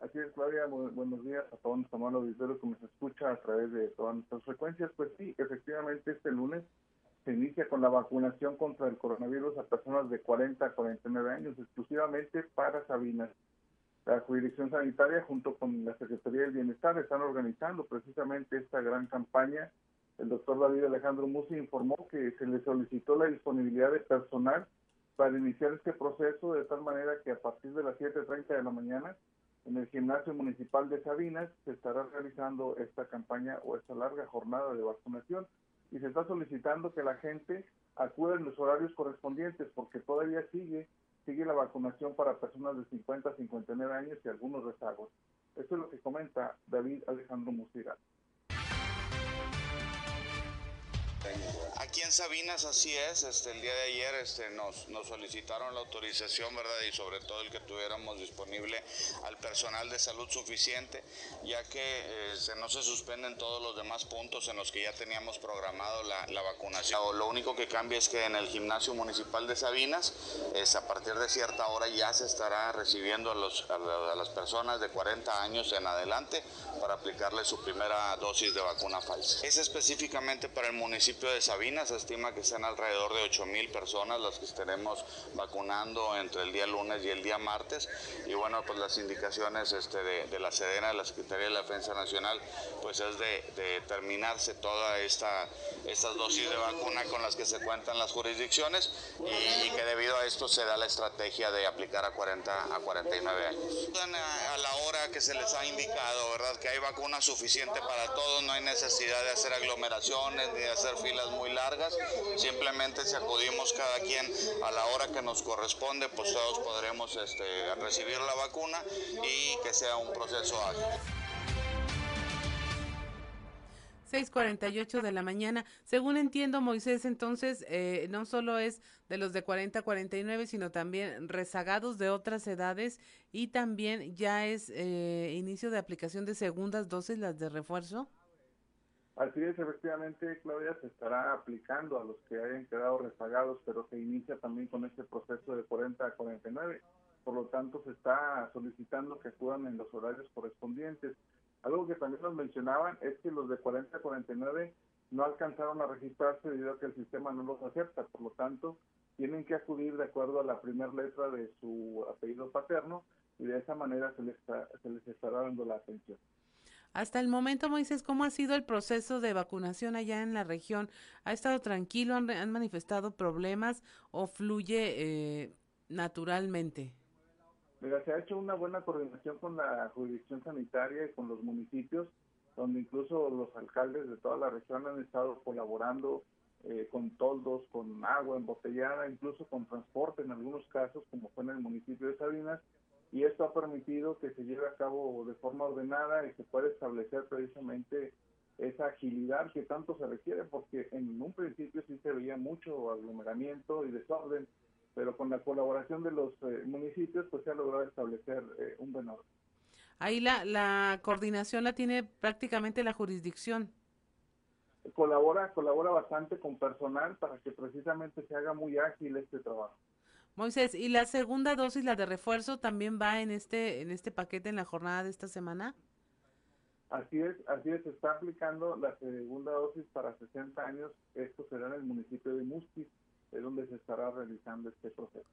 Así es, Claudia, buenos días a todos nuestros hermanos auditores que nos escucha a través de todas nuestras frecuencias. Pues sí, efectivamente este lunes se inicia con la vacunación contra el coronavirus a personas de 40 a 49 años, exclusivamente para Sabinas. La jurisdicción sanitaria junto con la Secretaría del Bienestar están organizando precisamente esta gran campaña. El doctor David Alejandro Musi informó que se le solicitó la disponibilidad de personal para iniciar este proceso de tal manera que a partir de las 7.30 de la mañana en el gimnasio municipal de Sabinas se estará realizando esta campaña o esta larga jornada de vacunación y se está solicitando que la gente acuda en los horarios correspondientes porque todavía sigue sigue la vacunación para personas de 50 a 59 años y algunos rezagos. Esto es lo que comenta David Alejandro Musira. Aquí en Sabinas así es, este, el día de ayer este, nos, nos solicitaron la autorización, ¿verdad? Y sobre todo el que tuviéramos disponible al personal de salud suficiente, ya que eh, no se suspenden todos los demás puntos en los que ya teníamos programado la, la, vacunación. Lo único que cambia es que en el gimnasio municipal de Sabinas, es, a partir de cierta hora ya se estará recibiendo a, los, a, las personas de 40 años en adelante para aplicarle su primera dosis de vacuna Pfizer. Es específicamente para el municipio de Sabinas, se estima que sean alrededor de 8 mil personas las que estaremos vacunando entre el día lunes y el día martes. Y bueno, pues las indicaciones este, de, la Sedena, de la Secretaría de la Defensa Nacional, pues es de, terminarse toda esta estas dosis de vacuna con las que se cuentan las jurisdicciones y, que debido a esto se da la estrategia de aplicar a 40 a 49 años. A la hora que se les ha indicado, ¿verdad? Que hay vacuna suficiente para todos, no hay necesidad de hacer aglomeraciones ni de hacer filas muy largas, simplemente si acudimos cada quien a la hora que nos corresponde, pues todos podremos este, recibir la vacuna y que sea un proceso ágil. 6:48 de la mañana. Según entiendo, Moisés, entonces eh, no solo es de los de 40 a 49, sino también rezagados de otras edades y también ya es eh, inicio de aplicación de segundas dosis, las de refuerzo. Así es, efectivamente, Claudia, se estará aplicando a los que hayan quedado rezagados, pero se inicia también con este proceso de 40 a 49. Por lo tanto, se está solicitando que acudan en los horarios correspondientes. Algo que también nos mencionaban es que los de 40 a 49 no alcanzaron a registrarse debido a que el sistema no los acepta, por lo tanto tienen que acudir de acuerdo a la primera letra de su apellido paterno y de esa manera se les, se les estará dando la atención. Hasta el momento, Moisés, ¿cómo ha sido el proceso de vacunación allá en la región? ¿Ha estado tranquilo? ¿Han, manifestado problemas o fluye eh, naturalmente? Mira, se ha hecho una buena coordinación con la jurisdicción sanitaria y con los municipios, donde incluso los alcaldes de toda la región han estado colaborando eh, con toldos, con agua embotellada, incluso con transporte en algunos casos, como fue en el municipio de Sabinas, y esto ha permitido que se lleve a cabo de forma ordenada y se pueda establecer precisamente esa agilidad que tanto se requiere, porque en un principio sí se veía mucho aglomeramiento y desorden, pero con la colaboración de los eh, municipios pues se ha logrado establecer eh, un buen orden. Ahí la, la coordinación la tiene prácticamente la jurisdicción. Colabora, colabora bastante con personal para que precisamente se haga muy ágil este trabajo. Moisés, ¿y la segunda dosis, la de refuerzo, también va en este, en este paquete en la jornada de esta semana? Así es, así es, se está aplicando la segunda dosis para 60 años, esto será en el municipio de Musquis es donde se estará realizando este proceso.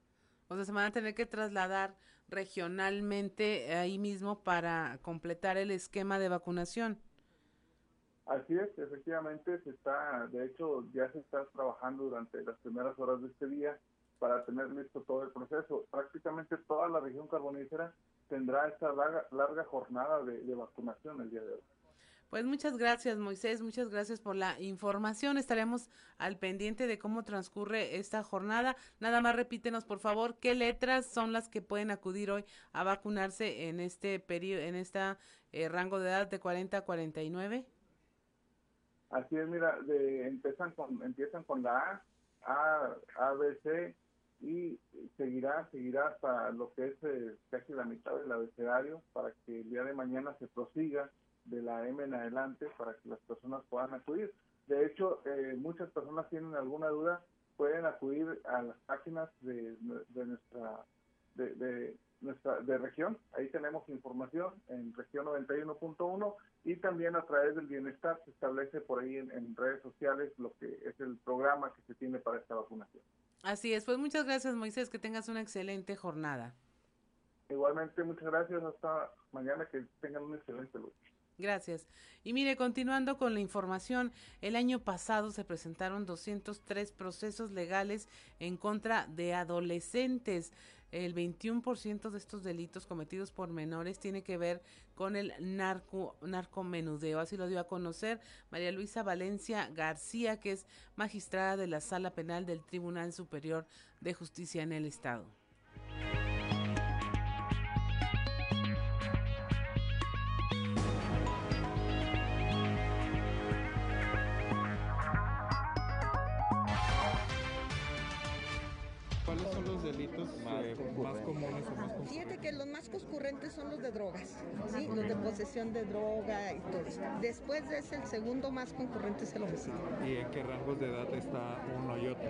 O sea, se van a tener que trasladar regionalmente ahí mismo para completar el esquema de vacunación. Así es, efectivamente se está, de hecho ya se está trabajando durante las primeras horas de este día para tener listo todo el proceso. Prácticamente toda la región carbonífera tendrá esta larga, larga jornada de, de vacunación el día de hoy. Pues muchas gracias, Moisés, muchas gracias por la información. Estaremos al pendiente de cómo transcurre esta jornada. Nada más repítenos, por favor, qué letras son las que pueden acudir hoy a vacunarse en este periodo, en este rango de edad de 40 a 49. Así es, mira, de, empiezan con empiezan con la A, A, A, B, C y seguirá, seguirá hasta lo que es eh, casi la mitad del abecedario para que el día de mañana se prosiga de la M en adelante para que las personas puedan acudir. De hecho, eh, muchas personas tienen alguna duda, pueden acudir a las páginas de, nuestra de, nuestra de región. Ahí tenemos información en región 91.1 y también a través del bienestar se establece por ahí en, redes sociales lo que es el programa que se tiene para esta vacunación. Así es, pues muchas gracias Moisés, que tengas una excelente jornada. Igualmente, muchas gracias, hasta mañana, que tengan un excelente lunes. Gracias. Y mire, continuando con la información, el año pasado se presentaron 203 procesos legales en contra de adolescentes. El 21% de estos delitos cometidos por menores tiene que ver con el narco narcomenudeo. Así lo dio a conocer María Luisa Valencia García, que es magistrada de la Sala Penal del Tribunal Superior de Justicia en el Estado. Más comunes o más Fíjate que los más concurrentes son los de drogas, ¿sí? los de posesión de droga y todo eso. Después de ese, el segundo más concurrente es el homicidio. ¿Y en qué rangos de edad está uno y otro?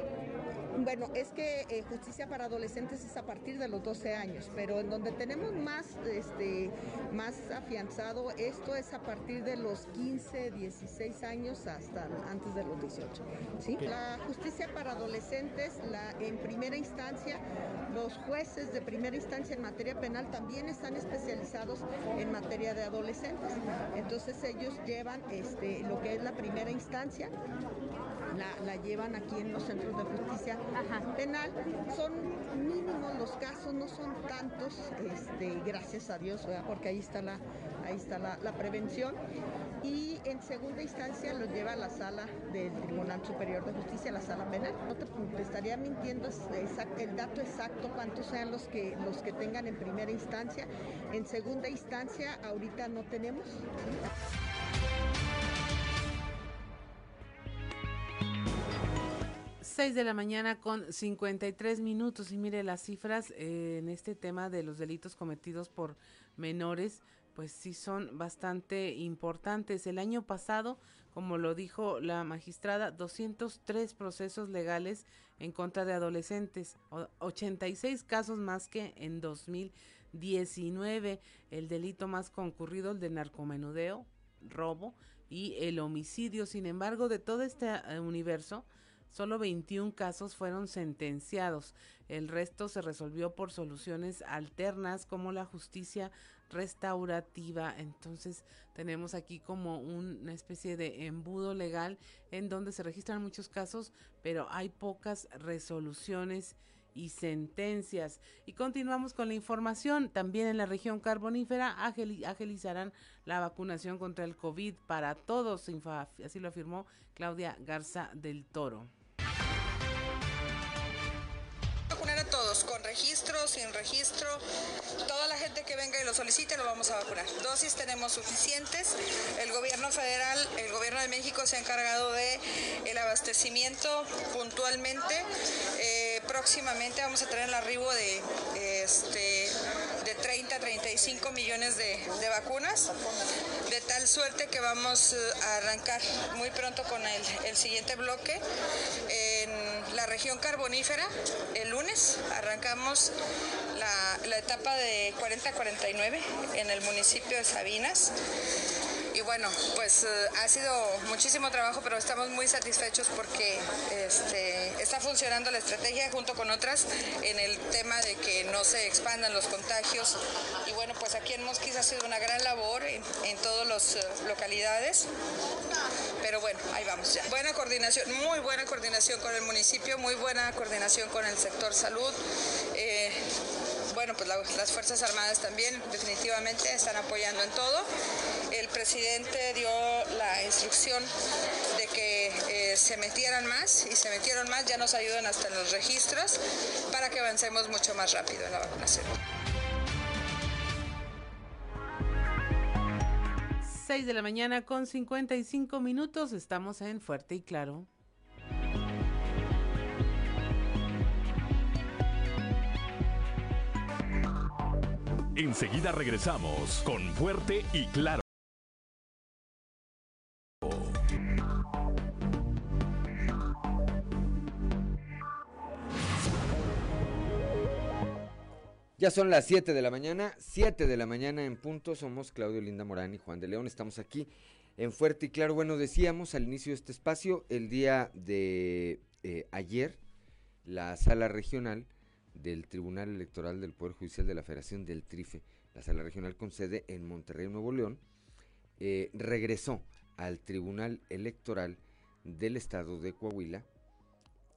Bueno, es que eh, justicia para adolescentes es a partir de los 12 años, pero en donde tenemos más, este, más afianzado esto es a partir de los 15, 16 años hasta antes de los 18. ¿sí? La justicia para adolescentes, la, en primera instancia, los jueces de primera instancia en materia penal también están especializados en materia de adolescentes. Entonces ellos llevan este, lo que es la primera instancia la, llevan aquí en los centros de justicia penal. Son mínimos los casos, no son tantos, este, gracias a Dios, porque ahí está la, ahí está la, prevención. Y en segunda instancia los lleva a la sala del Tribunal Superior de Justicia, la sala penal. No te, estaría mintiendo el dato exacto, cuántos sean los que, los que tengan en primera instancia. En segunda instancia, ahorita no tenemos. 6 de la mañana con 53 minutos y mire las cifras eh, en este tema de los delitos cometidos por menores, pues sí son bastante importantes. El año pasado, como lo dijo la magistrada, 203 procesos legales en contra de adolescentes, 86 casos más que en 2019. El delito más concurrido, el de narcomenudeo, robo y el homicidio. Sin embargo, de todo este eh, universo, Solo 21 casos fueron sentenciados. El resto se resolvió por soluciones alternas como la justicia restaurativa. Entonces tenemos aquí como una especie de embudo legal en donde se registran muchos casos, pero hay pocas resoluciones y sentencias. Y continuamos con la información. También en la región carbonífera agilizarán la vacunación contra el COVID para todos, así lo afirmó Claudia Garza del Toro. todos, con registro, sin registro, toda la gente que venga y lo solicite lo vamos a vacunar. Dosis tenemos suficientes. El gobierno federal, el gobierno de México se ha encargado de el abastecimiento puntualmente. Eh, próximamente vamos a tener el arribo de este de 30 a 35 millones de, vacunas, de tal suerte que vamos eh, a arrancar muy pronto con el, el siguiente bloque. En la región carbonífera, el lunes arrancamos la, la etapa de 40-49 en el municipio de Sabinas y bueno, pues eh, ha sido muchísimo trabajo, pero estamos muy satisfechos porque este, está funcionando la estrategia junto con otras en el tema de que no se expandan los contagios. Y bueno, pues aquí en Mosquís ha sido una gran labor en, todas las eh, localidades, pero bueno, ahí vamos ya. Buena coordinación, muy buena coordinación con el municipio, muy buena coordinación con el sector salud. Eh, bueno, pues las Fuerzas Armadas también definitivamente están apoyando en todo. el presidente dio la instrucción de eh, se metieran más y se metieron más, ya nos ayudan hasta en los registros para que avancemos mucho más rápido en la vacunación. 6 de la mañana con 55 minutos, estamos en Fuerte y Claro. Enseguida regresamos con Fuerte y Claro. Ya son las 7 de la mañana, 7 de la mañana en punto. Somos Claudio Linda Morán y Juan de León. Estamos aquí en Fuerte y Claro. Bueno, decíamos al inicio de este espacio, el día de eh, ayer, la sala regional del Tribunal Electoral del Poder Judicial de la Federación del TRIFE, la sala regional con sede en Monterrey, Nuevo León, eh, regresó al Tribunal Electoral del Estado de Coahuila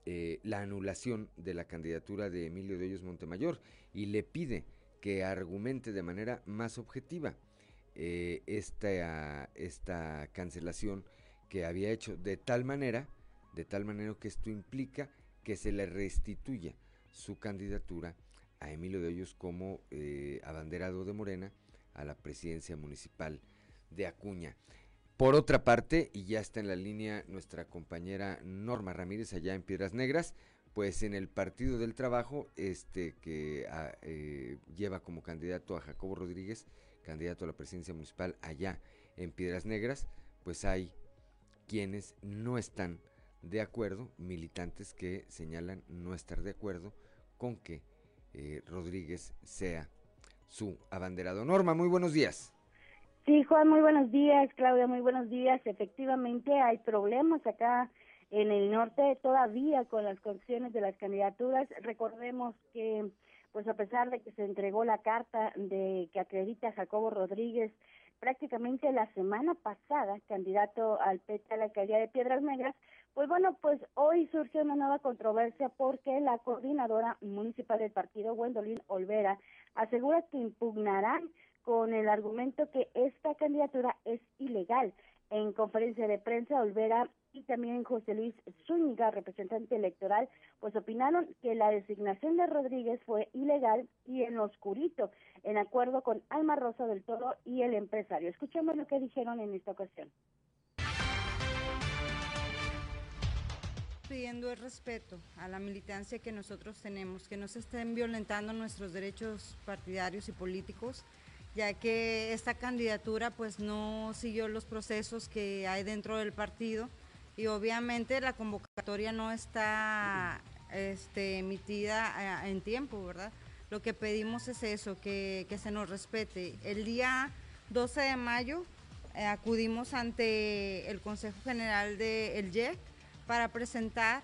eh, la anulación de la candidatura de Emilio de Hoyos Montemayor y le pide que argumente de manera más objetiva eh, esta, esta cancelación que había hecho de tal manera, de tal manera que esto implica que se le restituya su candidatura a Emilio de Hoyos como eh, abanderado de Morena a la presidencia municipal de Acuña. Por otra parte, y ya está en la línea nuestra compañera Norma Ramírez allá en Piedras Negras, pues en el Partido del Trabajo, este que ah, eh, lleva como candidato a Jacobo Rodríguez, candidato a la presidencia municipal allá en Piedras Negras, pues hay quienes no están de acuerdo, militantes que señalan no estar de acuerdo con que eh, Rodríguez sea su abanderado. Norma, muy buenos días. Sí, Juan, muy buenos días. Claudia, muy buenos días. Efectivamente, hay problemas acá en el norte todavía con las condiciones de las candidaturas. Recordemos que, pues a pesar de que se entregó la carta de que acredita Jacobo Rodríguez prácticamente la semana pasada, candidato al PT a la alcaldía de Piedras Negras, pues bueno, pues hoy surge una nueva controversia porque la coordinadora municipal del partido, Gwendolyn Olvera, asegura que impugnarán con el argumento que esta candidatura es ilegal. En conferencia de prensa, Olvera y también José Luis Zúñiga, representante electoral, pues opinaron que la designación de Rodríguez fue ilegal y en oscurito, en acuerdo con Alma Rosa del Toro y el empresario. Escuchemos lo que dijeron en esta ocasión. pidiendo el respeto a la militancia que nosotros tenemos, que no se estén violentando nuestros derechos partidarios y políticos, ya que esta candidatura pues no siguió los procesos que hay dentro del partido y obviamente la convocatoria no está este, emitida eh, en tiempo, ¿verdad? Lo que pedimos es eso, que, se nos respete. El día 12 de mayo eh, acudimos ante el Consejo General del de, para presentar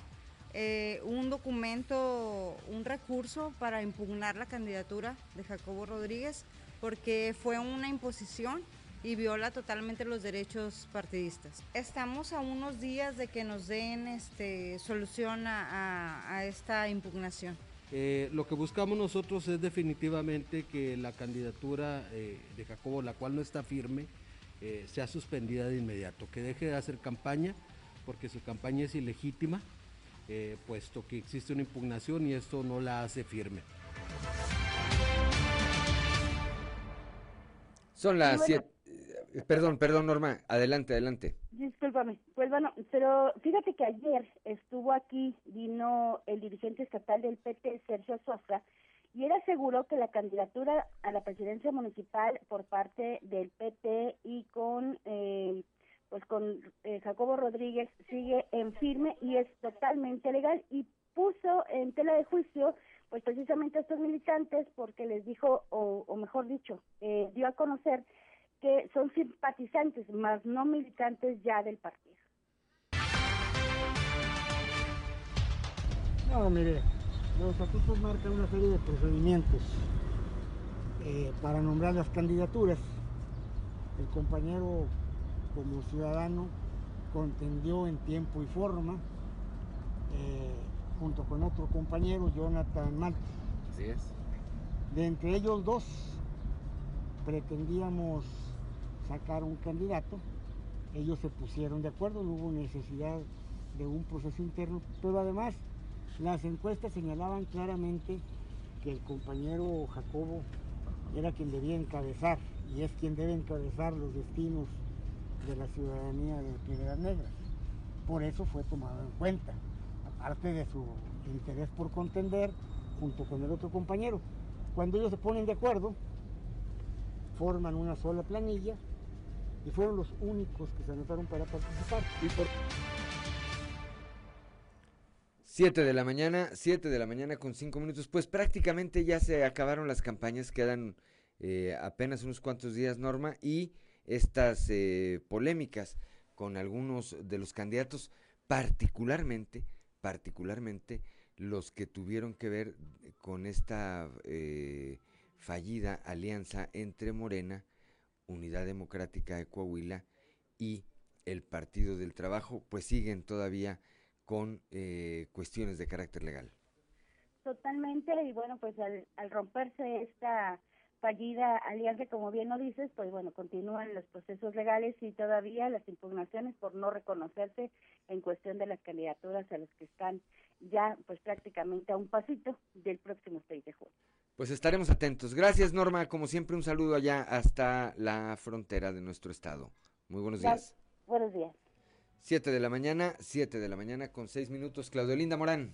eh, un documento, un recurso para impugnar la candidatura de Jacobo Rodríguez porque fue una imposición y viola totalmente los derechos partidistas. Estamos a unos días de que nos den este, solución a, esta impugnación. Eh, lo que buscamos nosotros es definitivamente que la candidatura eh, de Jacobo, la cual no está firme, eh, sea suspendida de inmediato, que deje de hacer campaña, porque su campaña es ilegítima, puesto que existe una impugnación y esto no la hace firme. Son las siete. Eh, perdón, perdón, Norma. Adelante, adelante. Discúlpame. Pues bueno, pero fíjate que ayer estuvo aquí, vino el dirigente estatal del PT, Sergio Sosa, y él aseguró que la candidatura a la presidencia municipal por parte del PT y con eh, pues con eh, Jacobo Rodríguez sigue en firme y es totalmente legal y puso en tela de juicio pues precisamente estos militantes porque les dijo, o, mejor dicho, eh, dio a conocer que son simpatizantes, más no militantes ya del partido. No, mire, los estatutos marcan una serie de procedimientos eh, para nombrar las candidaturas. El compañero, como ciudadano, contendió en tiempo y forma. Eh, junto con otro compañero, Jonathan Malta. Así es. De entre ellos dos, pretendíamos sacar un candidato, ellos se pusieron de acuerdo, no hubo necesidad de un proceso interno, pero además las encuestas señalaban claramente que el compañero Jacobo era quien debía encabezar y es quien debe encabezar los destinos de la ciudadanía de Piedras Negras. Por eso fue tomado en cuenta, aparte de su interés por contender junto con el otro compañero. Cuando ellos se ponen de acuerdo, forman una sola planilla y fueron los únicos que se anotaron para participar. Y por... 7 de la mañana, 7 de la mañana con 5 minutos. Pues prácticamente ya se acabaron las campañas, quedan eh, apenas unos cuantos días, Norma, y estas eh, polémicas con algunos de los candidatos, particularmente, particularmente los que tuvieron que ver con esta eh, fallida alianza entre Morena, Unidad Democrática de Coahuila y el Partido del Trabajo, pues siguen todavía con eh, cuestiones de carácter legal. Totalmente, y bueno, pues al, al romperse esta fallida alianza, como bien lo dices, pues bueno, continúan los procesos legales y todavía las impugnaciones por no reconocerse en cuestión de las candidaturas a las que están ya pues prácticamente a un pasito del próximo 6 de junio. Pues estaremos atentos. Gracias Norma, como siempre un saludo allá hasta la frontera de nuestro estado. Muy buenos días. Buenos días. 7 de la mañana, 7 de la mañana con 6 minutos. Claudio Linda Morán.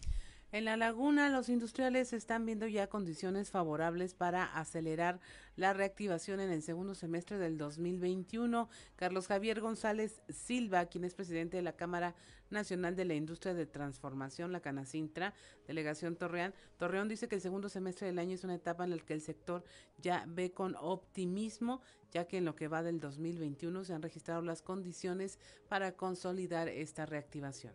En la laguna, los industriales están viendo ya condiciones favorables para acelerar la reactivación en el segundo semestre del 2021. Carlos Javier González Silva, quien es presidente de la Cámara Nacional de la Industria de Transformación, la Canacintra, delegación Torreón, Torreón dice que el segundo semestre del año es una etapa en la que el sector ya ve con optimismo, ya que en lo que va del 2021 se han registrado las condiciones para consolidar esta reactivación.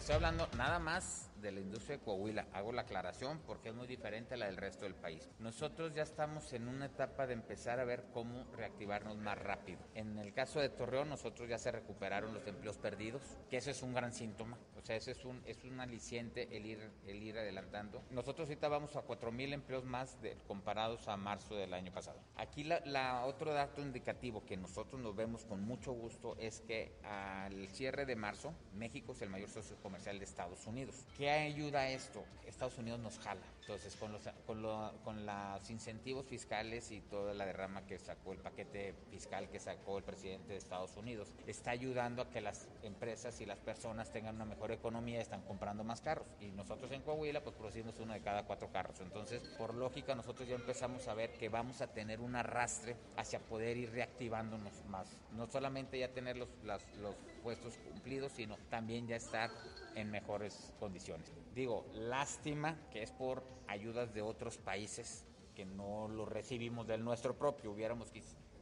Estoy hablando nada más de la industria de Coahuila. Hago la aclaración porque es muy diferente a la del resto del país. Nosotros ya estamos en una etapa de empezar a ver cómo reactivarnos más rápido. En el caso de Torreón, nosotros ya se recuperaron los empleos perdidos, que eso es un gran síntoma. O sea, eso es un, es un aliciente el ir, el ir adelantando. Nosotros ahorita vamos a 4.000 empleos más de, comparados a marzo del año pasado. Aquí la, la otro dato indicativo que nosotros nos vemos con mucho gusto es que al cierre de marzo, México es el mayor socio comercial de Estados Unidos. ¿Qué ayuda esto? Estados Unidos nos jala. Entonces, con los, con, lo, con los incentivos fiscales y toda la derrama que sacó el paquete fiscal que sacó el presidente de Estados Unidos, está ayudando a que las empresas y las personas tengan una mejor economía están comprando más carros. Y nosotros en Coahuila, pues producimos uno de cada cuatro carros. Entonces, por lógica, nosotros ya empezamos a ver que vamos a tener un arrastre hacia poder ir reactivándonos más. No solamente ya tener los, los puestos cumplidos, sino también ya estar en mejores condiciones. Digo, lástima que es por ayudas de otros países que no lo recibimos del nuestro propio. Hubiéramos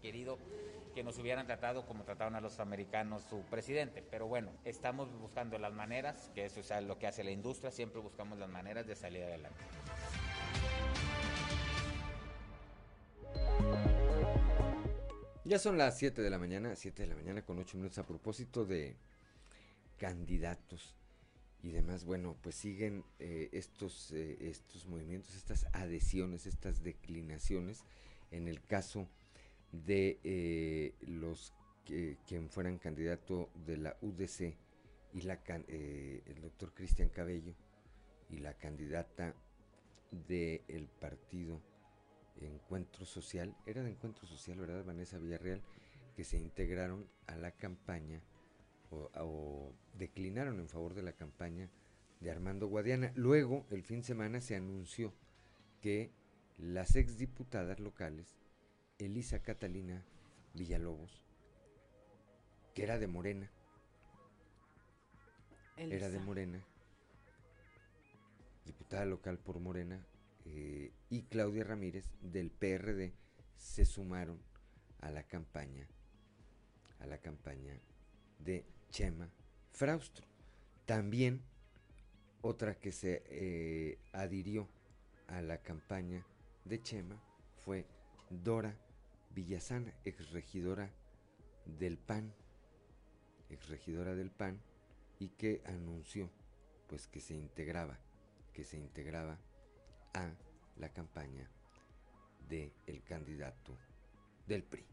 querido que nos hubieran tratado como trataron a los americanos su presidente. Pero bueno, estamos buscando las maneras, que eso es lo que hace la industria, siempre buscamos las maneras de salir adelante. Ya son las 7 de la mañana, 7 de la mañana con 8 minutos a propósito de candidatos y demás, bueno, pues siguen eh, estos, eh, estos movimientos, estas adhesiones, estas declinaciones, en el caso de eh, los que quien fueran candidato de la UDC y la el doctor Cristian Cabello y la candidata del partido Encuentro Social, era de Encuentro Social, ¿verdad? Vanessa Villarreal, que se integraron a la campaña o, declinaron en favor de la campaña de Armando Guadiana. Luego, el fin de semana, se anunció que las exdiputadas locales, Elisa Catalina Villalobos, que era de Morena, era de Morena, diputada local por Morena, eh, y Claudia Ramírez del PRD se sumaron a la campaña, a la campaña de Chema Fraustro. También otra que se eh, adhirió a la campaña de Chema fue Dora Villasana, exregidora del PAN, exregidora del PAN, y que anunció pues que se integraba, que se integraba la campaña del el candidato del PRI.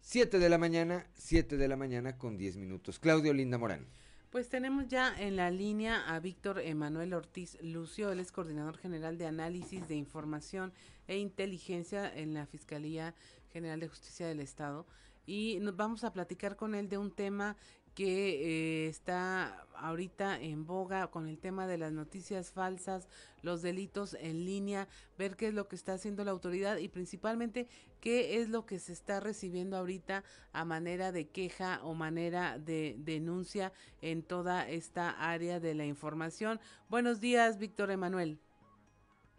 7 de la mañana, 7 de la mañana con 10 minutos. Claudio Linda Morán. Pues tenemos ya en la línea a Víctor Emanuel Ortiz Lucio, él es coordinador general de análisis de información e inteligencia en la Fiscalía General de Justicia del Estado y nos vamos a platicar con él de un tema que eh, está ahorita en boga con el tema de las noticias falsas, los delitos en línea, ver qué es lo que está haciendo la autoridad y principalmente qué es lo que se está recibiendo ahorita a manera de queja o manera de denuncia en toda esta área de la información. Buenos días, Víctor Emanuel.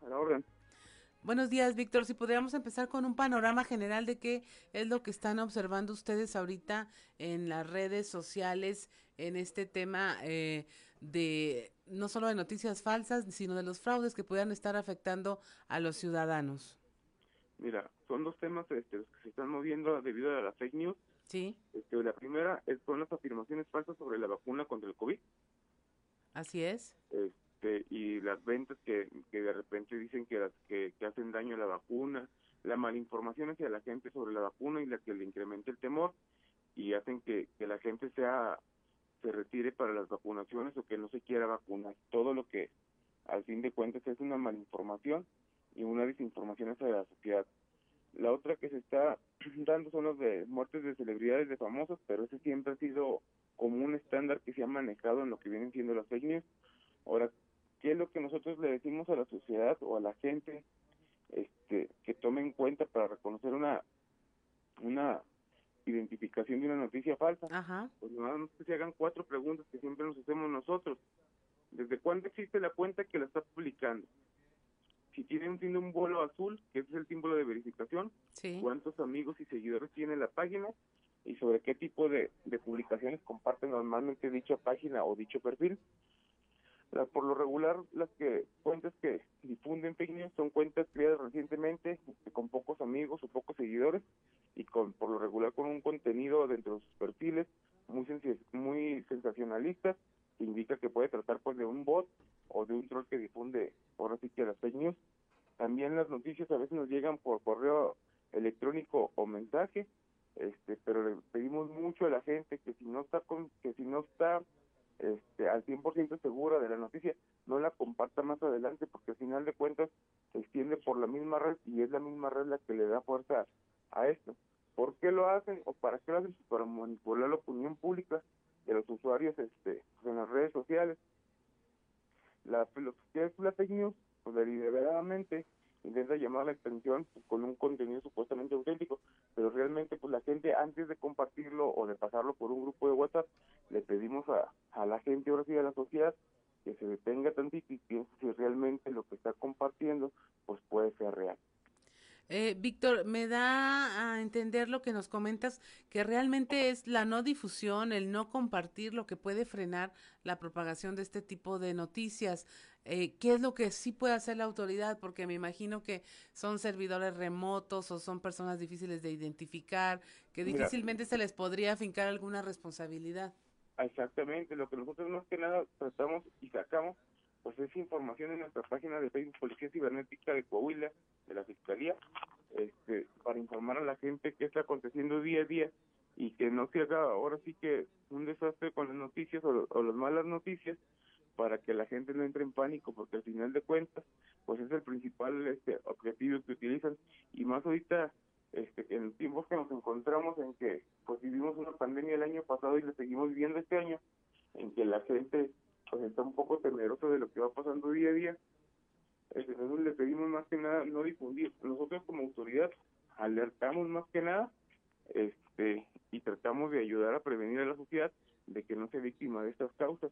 A la orden. Buenos días, Víctor. Si podríamos empezar con un panorama general de qué es lo que están observando ustedes ahorita en las redes sociales en este tema eh, de no solo de noticias falsas, sino de los fraudes que puedan estar afectando a los ciudadanos. Mira, son dos temas este, los que se están moviendo debido a la fake news. Sí. Este, la primera es, son las afirmaciones falsas sobre la vacuna contra el COVID. Así es. Este, este, y las ventas que, que de repente dicen que, las, que, hacen daño a la vacuna, la malinformación hacia la gente sobre la vacuna y la que le incrementa el temor y hacen que, que la gente sea se retire para las vacunaciones o que no se quiera vacunar. Todo lo que al fin de cuentas es una malinformación y una desinformación hacia la sociedad. La otra que se está dando son los de muertes de celebridades, de famosos, pero ese siempre ha sido como un estándar que se ha manejado en lo que vienen siendo las fake Ahora, qué es lo que nosotros le decimos a la sociedad o a la gente este, que tome en cuenta para reconocer una una identificación de una noticia falsa. Pues nada más que se hagan cuatro preguntas que siempre nos hacemos nosotros. ¿Desde cuándo existe la cuenta que la está publicando? Si tiene un símbolo azul, que es el símbolo de verificación, cuántos amigos y seguidores tiene la página y sobre qué tipo de, de publicaciones comparten normalmente dicha página o dicho perfil por lo regular, las que cuentas que difunden fake news son cuentas creadas recientemente este, con pocos amigos o pocos seguidores y con por lo regular con un contenido dentro de sus perfiles muy muy sensacionalista que indica que puede tratar pues de un bot o de un troll que difunde ahora sí que las fake news. También las noticias a veces nos llegan por correo electrónico o mensaje, este, pero le pedimos mucho a la gente que si no está con, que si no está este, al 100% segura de la noticia, no la comparta más adelante porque al final de cuentas se extiende por la misma red y es la misma red la que le da fuerza a esto. ¿Por qué lo hacen o para qué lo hacen? Pues para manipular la opinión pública de los usuarios este, en las redes sociales. La filosofía de la fake news, pues deliberadamente intenta llamar la atención con un contenido supuestamente auténtico, pero realmente pues la gente antes de compartirlo o de pasarlo por un grupo de WhatsApp, le pedimos a, la gente, ahora sí a la sociedad, que se detenga tantito y piense si realmente lo que está compartiendo pues puede ser real. Eh, Víctor, me da a entender lo que nos comentas, que realmente es la no difusión, el no compartir lo que puede frenar la propagación de este tipo de noticias. Eh, ¿Qué es lo que sí puede hacer la autoridad? Porque me imagino que son servidores remotos o son personas difíciles de identificar, que difícilmente se les podría afincar alguna responsabilidad. Exactamente, lo que nosotros más que nada tratamos y sacamos pues es información en nuestra página de Facebook Policía Cibernética de Coahuila, de la Fiscalía, este, para informar a la gente qué está aconteciendo día a día y que no se haga ahora sí que un desastre con las noticias o, o las malas noticias para que la gente no entre en pánico porque al final de cuentas pues es el principal este objetivo que utilizan y más ahorita este en tiempos que nos encontramos en que pues vivimos una pandemia el año pasado y la seguimos viviendo este año en que la gente pues está un poco temeroso de lo que va pasando día a día. Entonces le pedimos más que nada no difundir. Nosotros como autoridad alertamos más que nada este y tratamos de ayudar a prevenir a la sociedad de que no sea víctima de estas causas.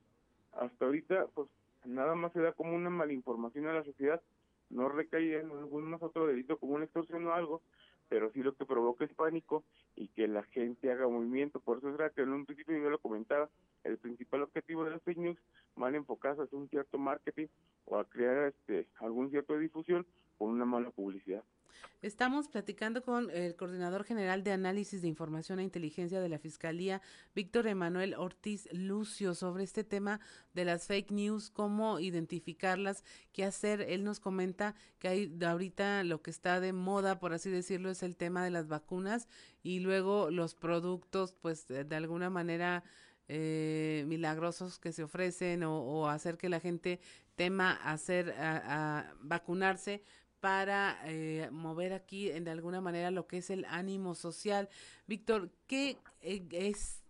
Hasta ahorita, pues nada más se da como una malinformación a la sociedad, no recae en algún más otro delito como una extorsión o algo, pero sí lo que provoca es pánico y que la gente haga movimiento. Por eso es que en un principio yo lo comentaba, el principal objetivo de las fake news mal enfocadas a un cierto marketing o a crear este algún cierto difusión con una mala publicidad. Estamos platicando con el coordinador general de análisis de información e inteligencia de la Fiscalía, Víctor Emanuel Ortiz Lucio, sobre este tema de las fake news, cómo identificarlas, qué hacer. Él nos comenta que hay ahorita lo que está de moda, por así decirlo, es el tema de las vacunas y luego los productos, pues de alguna manera eh, milagrosos que se ofrecen o, hacer que la gente tema hacer vacunarse para eh, mover aquí en de alguna manera lo que es el ánimo social. Víctor, ¿qué eh, es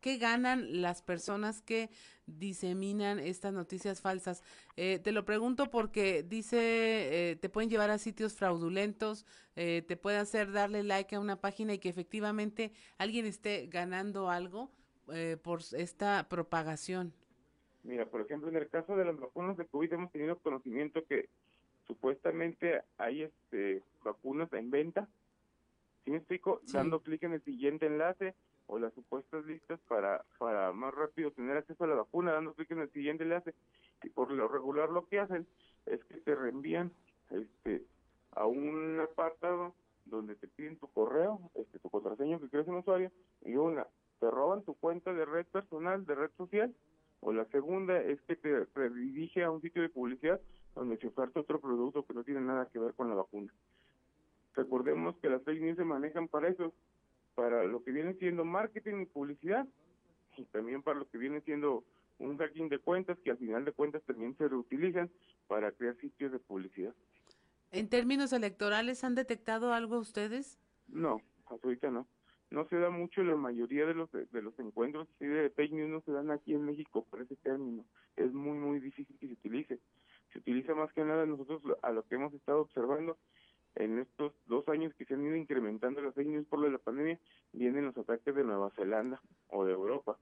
qué ganan las personas que diseminan estas noticias falsas? Eh, te lo pregunto porque dice, te pueden llevar a sitios fraudulentos, te puede hacer darle like a una página y que efectivamente alguien esté ganando algo por esta propagación. Mira, por ejemplo, en el caso de las vacunas de COVID hemos tenido conocimiento que supuestamente hay este vacunas en venta. ¿Sí me explico? Dando clic en el siguiente enlace o las supuestas listas para, para más rápido tener acceso a la vacuna, dando clic en el siguiente enlace. Y por lo regular lo que hacen es que te reenvían este a un apartado donde te piden tu correo, este tu contraseña que quieres un usuario, y una, te roban tu cuenta de red personal, de red social, o la segunda es que te redirige a un sitio de publicidad donde se oferta otro producto que no tiene nada que ver con la vacuna. Recordemos que las fake news se manejan para eso, para lo que viene siendo marketing y publicidad, y también para lo que viene siendo un hacking de cuentas, que al final de cuentas también se reutilizan para crear sitios de publicidad. ¿En términos electorales han detectado algo ustedes? No, ahorita no. No se da mucho, la mayoría de los de, los encuentros de fake news no se dan aquí en México por ese término. Es muy, muy difícil que se utilice se utiliza más que nada nosotros a lo que hemos estado observando en estos dos años que se han ido incrementando las fake por lo de la pandemia, vienen los ataques de Nueva Zelanda o de Europa,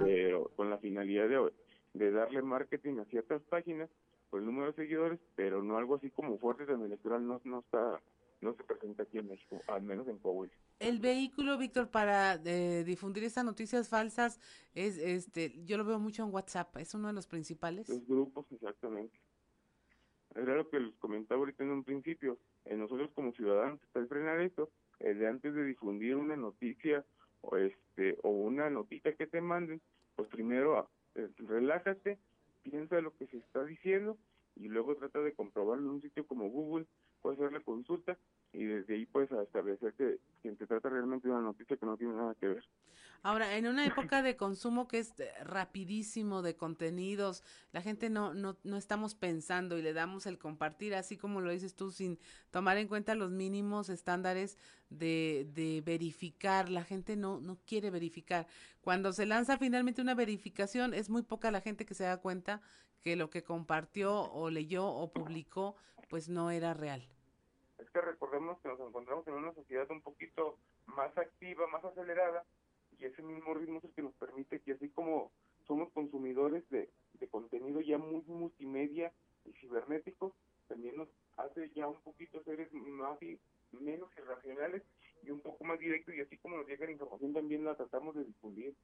pero con la finalidad de, de darle marketing a ciertas páginas por el número de seguidores, pero no algo así como fuerte en electoral no, no está no se presenta aquí en México, al menos en Coahuila. El vehículo, Víctor, para eh, difundir estas noticias falsas es, este, yo lo veo mucho en WhatsApp, es uno de los principales. Los grupos, exactamente. Era lo que les comentaba ahorita en un principio. En nosotros como ciudadanos está frenar esto. El de antes de difundir una noticia o este o una notita que te manden, pues primero eh, relájate, piensa lo que se está diciendo y luego trata de comprobarlo en un sitio como Google, puedes hacer la consulta y desde ahí puedes establecer que quien te trata realmente de una noticia que no tiene nada que ver. Ahora, en una época de consumo que es rapidísimo de contenidos, la gente no, no, no estamos pensando y le damos el compartir, así como lo dices tú, sin tomar en cuenta los mínimos estándares de, de verificar. La gente no, no quiere verificar. Cuando se lanza finalmente una verificación, es muy poca la gente que se da cuenta que lo que compartió o leyó o publicó, pues no era real. Que recordemos que nos encontramos en una sociedad un poquito más activa, más acelerada, y ese mismo ritmo es el que nos permite que así como somos consumidores de, de contenido ya muy multimedia y cibernético, también nos hace ya un poquito seres más y menos irracionales y un poco más directos y así como nos llega la información también la tratamos de difundir.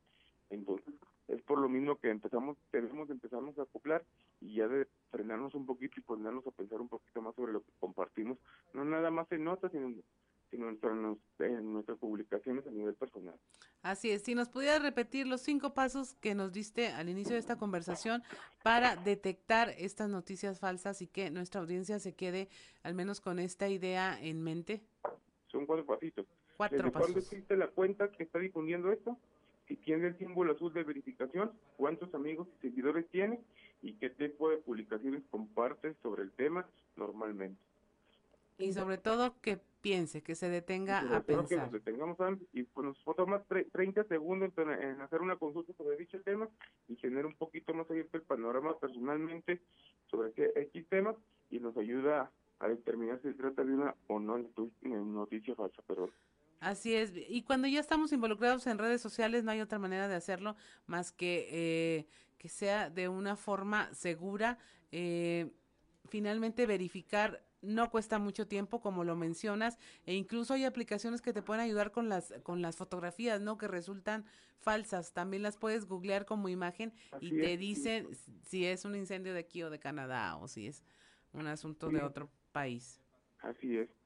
Entonces, es por lo mismo que empezamos, tenemos empezarnos a acoplar y ya de frenarnos un poquito y ponernos a pensar un poquito más sobre lo que compartimos, no nada más en notas, sino sino en, nuestras publicaciones a nivel personal. Así es, si nos pudieras repetir los cinco pasos que nos diste al inicio de esta conversación para detectar estas noticias falsas y que nuestra audiencia se quede al menos con esta idea en mente. Son cuatro pasitos. Cuatro ¿Desde pasos. ¿Cuándo existe la cuenta que está difundiendo esto? Si tiene el símbolo azul de verificación, cuántos amigos y seguidores tiene y qué tipo de publicaciones comparte sobre el tema normalmente. Y sobre todo que piense, que se detenga a que pensar. nos detengamos antes y pues nos toma 30 segundos en, hacer una consulta sobre dicho tema y tener un poquito más abierto el panorama personalmente sobre qué X tema y nos ayuda a determinar si se trata de una o no noticia falsa, pero Así es. Y cuando ya estamos involucrados en redes sociales, no hay otra manera de hacerlo más que eh, que sea de una forma segura. Eh, finalmente verificar no cuesta mucho tiempo como lo mencionas e incluso hay aplicaciones que te pueden ayudar con las con las fotografías no que resultan falsas también las puedes googlear como imagen y te es. dicen si es un incendio de aquí o de Canadá o si es un asunto de otro país así es.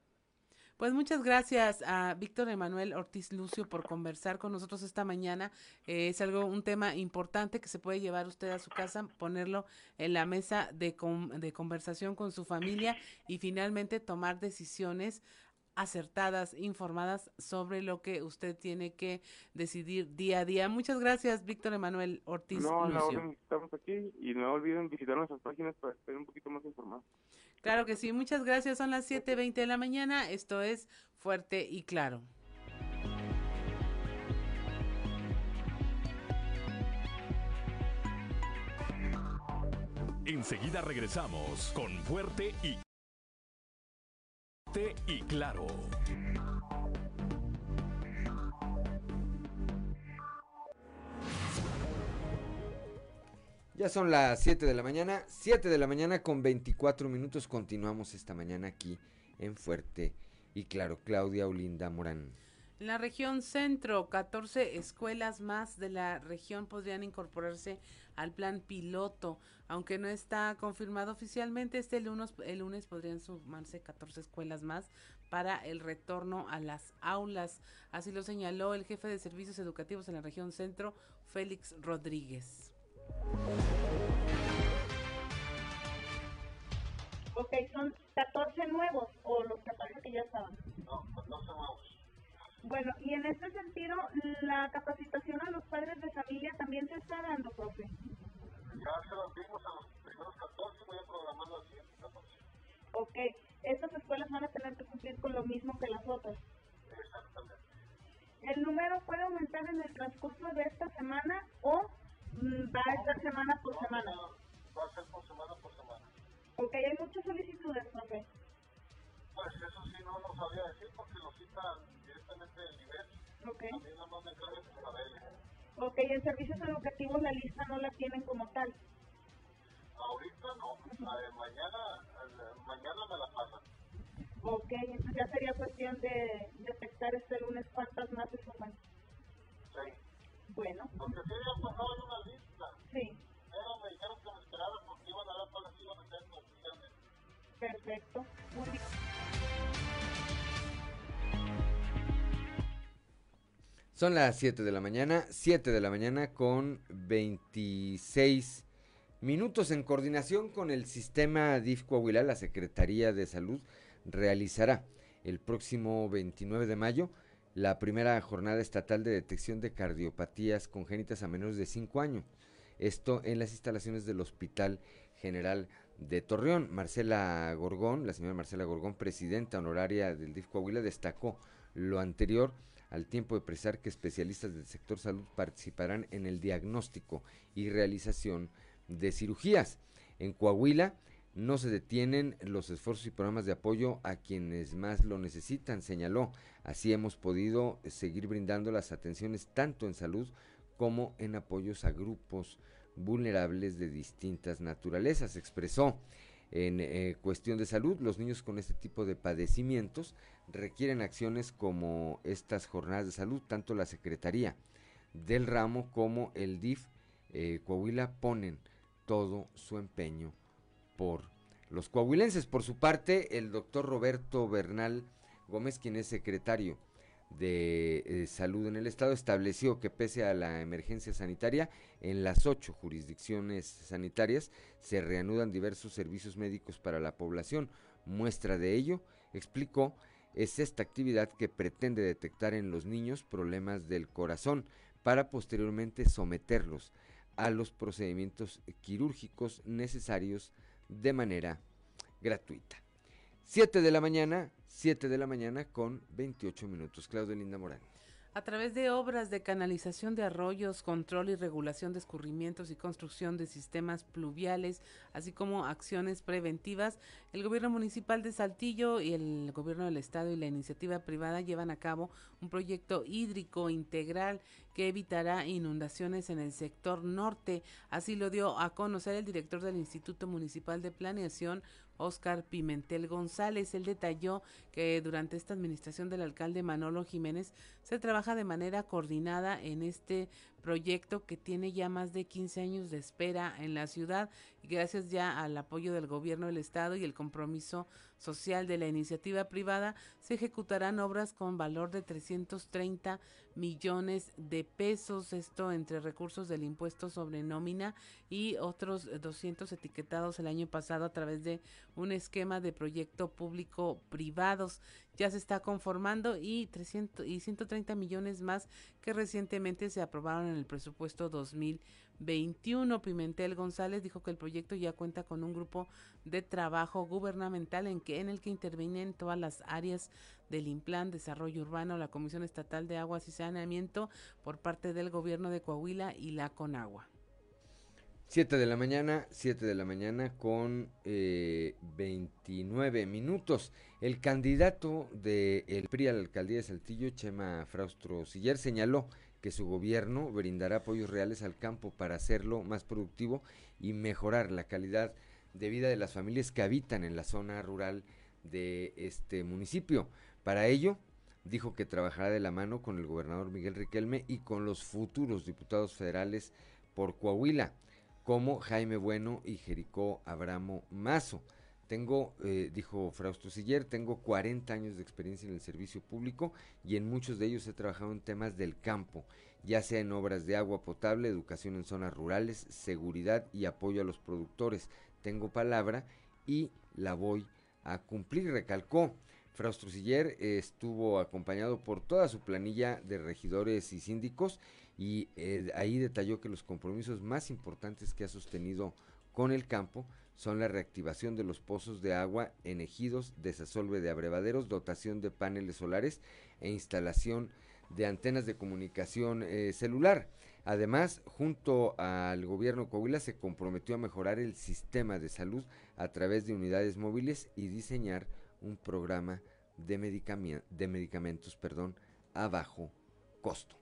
Pues muchas gracias a Víctor Emanuel Ortiz Lucio por conversar con nosotros esta mañana. Eh, es algo, un tema importante que se puede llevar usted a su casa, ponerlo en la mesa de, de conversación con su familia y finalmente tomar decisiones acertadas, informadas sobre lo que usted tiene que decidir día a día. Muchas gracias, Víctor Emanuel Ortiz. No, Lucio. estamos aquí y no olviden visitar nuestras páginas para estar un poquito más informados. Claro que sí, muchas gracias. Son las 7.20 de la mañana. Esto es Fuerte y Claro. Enseguida regresamos con Fuerte y y claro. Ya son las 7 de la mañana, 7 de la mañana con 24 minutos. Continuamos esta mañana aquí en Fuerte y claro, Claudia Olinda Morán. En la región centro, 14 escuelas más de la región podrían incorporarse al plan piloto. Aunque no está confirmado oficialmente, este lunes, el lunes podrían sumarse 14 escuelas más para el retorno a las aulas. Así lo señaló el jefe de servicios educativos en la región centro, Félix Rodríguez. Ok, son 14 nuevos o los 14 que ya estaban. No, 14 nuevos. Bueno, y en este sentido, la capacitación a los padres de familia también se está dando, profe. Ya se los dimos a los primeros 14, voy a programar los siguientes 14. Ok, estas escuelas van a tener que cumplir con lo mismo que las otras. Exactamente. ¿El número puede aumentar en el transcurso de esta semana o va a ser semana por semana? Va a ser por semana por semana. Ok, hay muchas solicitudes, profe. Pues eso sí no lo sabía decir porque lo citan Ok. Ok, en servicios educativos la lista no la tienen como tal. Ahorita no, mañana, mañana me la pasan. Ok, entonces ya sería cuestión de detectar este lunes cuántas más se suman. Sí. Bueno. Porque sí habían pasado una Son las 7 de la mañana, 7 de la mañana con 26 minutos en coordinación con el sistema DIF Coahuila, la Secretaría de Salud realizará el próximo 29 de mayo la primera jornada estatal de detección de cardiopatías congénitas a menores de 5 años. Esto en las instalaciones del Hospital General de Torreón. Marcela Gorgón, la señora Marcela Gorgón, presidenta honoraria del DIF Coahuila, destacó lo anterior al tiempo de precisar que especialistas del sector salud participarán en el diagnóstico y realización de cirugías. En Coahuila no se detienen los esfuerzos y programas de apoyo a quienes más lo necesitan, señaló. Así hemos podido seguir brindando las atenciones tanto en salud como en apoyos a grupos vulnerables de distintas naturalezas, expresó. En eh, cuestión de salud, los niños con este tipo de padecimientos requieren acciones como estas jornadas de salud, tanto la Secretaría del ramo como el DIF eh, Coahuila ponen todo su empeño por los coahuilenses. Por su parte, el doctor Roberto Bernal Gómez, quien es secretario de eh, Salud en el Estado estableció que pese a la emergencia sanitaria, en las ocho jurisdicciones sanitarias se reanudan diversos servicios médicos para la población. Muestra de ello, explicó, es esta actividad que pretende detectar en los niños problemas del corazón para posteriormente someterlos a los procedimientos quirúrgicos necesarios de manera gratuita. 7 de la mañana, 7 de la mañana con 28 minutos. Claudio Linda Morán. A través de obras de canalización de arroyos, control y regulación de escurrimientos y construcción de sistemas pluviales, así como acciones preventivas, el gobierno municipal de Saltillo y el gobierno del estado y la iniciativa privada llevan a cabo un proyecto hídrico integral que evitará inundaciones en el sector norte. Así lo dio a conocer el director del Instituto Municipal de Planeación, Oscar Pimentel González. Él detalló que durante esta administración del alcalde Manolo Jiménez se trabaja de manera coordinada en este proyecto que tiene ya más de 15 años de espera en la ciudad y gracias ya al apoyo del gobierno del estado y el compromiso social de la iniciativa privada se ejecutarán obras con valor de 330 millones de pesos, esto entre recursos del impuesto sobre nómina y otros 200 etiquetados el año pasado a través de un esquema de proyecto público privados. Ya se está conformando y 300 y 130 millones más que recientemente se aprobaron en el presupuesto 2021. Pimentel González dijo que el proyecto ya cuenta con un grupo de trabajo gubernamental en que en el que intervienen todas las áreas del Implan, Desarrollo Urbano, la Comisión Estatal de Aguas y Saneamiento por parte del Gobierno de Coahuila y la Conagua. 7 de la mañana, 7 de la mañana con eh, 29 minutos. El candidato del el PRI a la alcaldía de Saltillo, Chema Fraustro Siller, señaló que su gobierno brindará apoyos reales al campo para hacerlo más productivo y mejorar la calidad de vida de las familias que habitan en la zona rural de este municipio. Para ello, dijo que trabajará de la mano con el gobernador Miguel Riquelme y con los futuros diputados federales por Coahuila como Jaime Bueno y Jericó Abramo Mazo. Tengo, eh, dijo Frausto Siller, tengo 40 años de experiencia en el servicio público y en muchos de ellos he trabajado en temas del campo, ya sea en obras de agua potable, educación en zonas rurales, seguridad y apoyo a los productores. Tengo palabra y la voy a cumplir, recalcó. Frausto Siller estuvo acompañado por toda su planilla de regidores y síndicos y eh, ahí detalló que los compromisos más importantes que ha sostenido con el campo son la reactivación de los pozos de agua en ejidos, desasolve de abrevaderos, dotación de paneles solares e instalación de antenas de comunicación eh, celular. Además, junto al gobierno de Coahuila se comprometió a mejorar el sistema de salud a través de unidades móviles y diseñar un programa de, de medicamentos perdón, a bajo costo.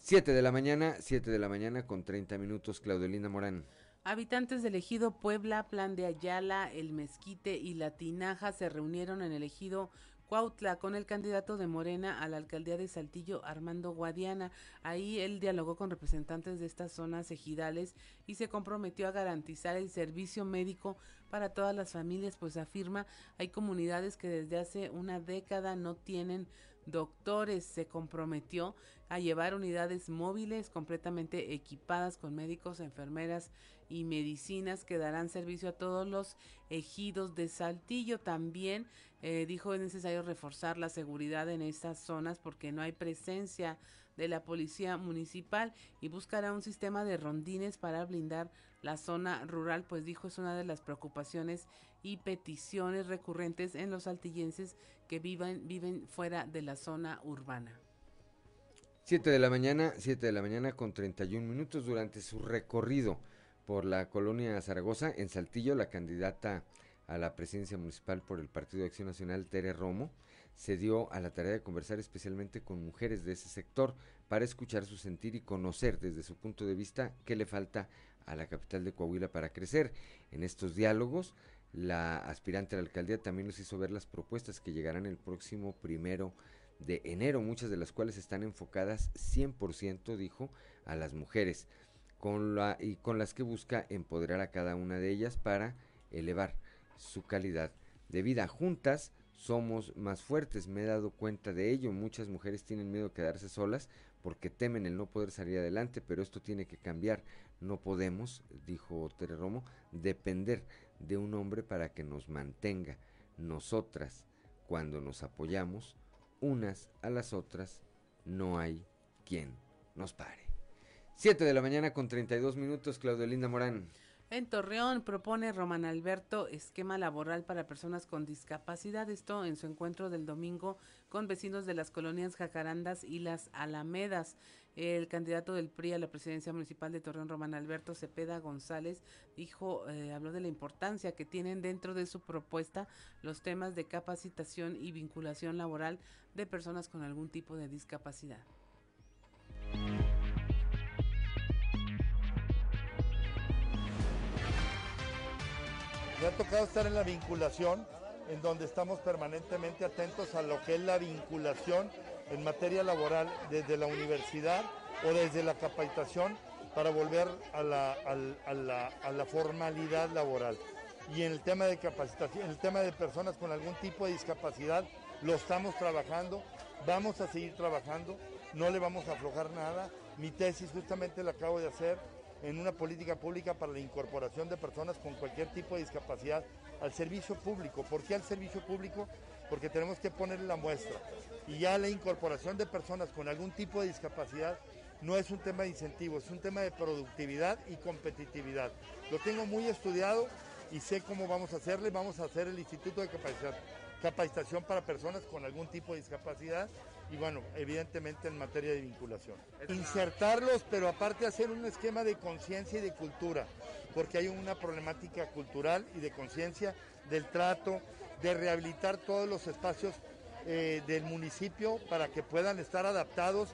7 de la mañana, 7 de la mañana con 30 minutos, Claudelina Morán. Habitantes del ejido Puebla, Plan de Ayala, El Mezquite y La Tinaja se reunieron en el ejido Cuautla con el candidato de Morena a la alcaldía de Saltillo, Armando Guadiana. Ahí él dialogó con representantes de estas zonas ejidales y se comprometió a garantizar el servicio médico para todas las familias, pues afirma hay comunidades que desde hace una década no tienen doctores. Se comprometió a llevar unidades móviles completamente equipadas con médicos, enfermeras y medicinas que darán servicio a todos los ejidos de Saltillo. También eh, dijo es necesario reforzar la seguridad en estas zonas porque no hay presencia de la policía municipal y buscará un sistema de rondines para blindar la zona rural, pues dijo es una de las preocupaciones y peticiones recurrentes en los saltillenses que viven, viven fuera de la zona urbana. 7 de la mañana, 7 de la mañana con 31 minutos durante su recorrido por la colonia Zaragoza, en Saltillo, la candidata a la presidencia municipal por el Partido de Acción Nacional, Tere Romo, se dio a la tarea de conversar especialmente con mujeres de ese sector para escuchar su sentir y conocer desde su punto de vista qué le falta a la capital de Coahuila para crecer. En estos diálogos, la aspirante a la alcaldía también nos hizo ver las propuestas que llegarán el próximo primero de enero, muchas de las cuales están enfocadas 100%, dijo, a las mujeres, con la, y con las que busca empoderar a cada una de ellas para elevar su calidad de vida. Juntas somos más fuertes, me he dado cuenta de ello. Muchas mujeres tienen miedo de quedarse solas porque temen el no poder salir adelante, pero esto tiene que cambiar. No podemos, dijo Tere Romo, depender de un hombre para que nos mantenga. Nosotras, cuando nos apoyamos unas a las otras, no hay quien nos pare. 7 de la mañana con 32 minutos, Claudio Linda Morán. En Torreón propone Román Alberto esquema laboral para personas con discapacidad. Esto en su encuentro del domingo con vecinos de las colonias Jacarandas y las Alamedas. El candidato del PRI a la presidencia municipal de Torreón, Román Alberto Cepeda González, dijo, eh, habló de la importancia que tienen dentro de su propuesta los temas de capacitación y vinculación laboral de personas con algún tipo de discapacidad. Me ha tocado estar en la vinculación, en donde estamos permanentemente atentos a lo que es la vinculación en materia laboral desde la universidad o desde la capacitación para volver a la, a la, formalidad laboral. Y en el tema de capacitación, en el tema de personas con algún tipo de discapacidad, lo estamos trabajando, vamos a seguir trabajando, no le vamos a aflojar nada. Mi tesis justamente la acabo de hacer en una política pública para la incorporación de personas con cualquier tipo de discapacidad al servicio público. ¿Por qué al servicio público? Porque tenemos que ponerle la muestra. Y ya la incorporación de personas con algún tipo de discapacidad no es un tema de incentivo, es un tema de productividad y competitividad. Lo tengo muy estudiado y sé cómo vamos a hacerle. Vamos a hacer el Instituto de Capacitación para personas con algún tipo de discapacidad y bueno, evidentemente en materia de vinculación. Insertarlos, pero aparte hacer un esquema de conciencia y de cultura, porque hay una problemática cultural y de conciencia del trato, de rehabilitar todos los espacios eh, del municipio para que puedan estar adaptados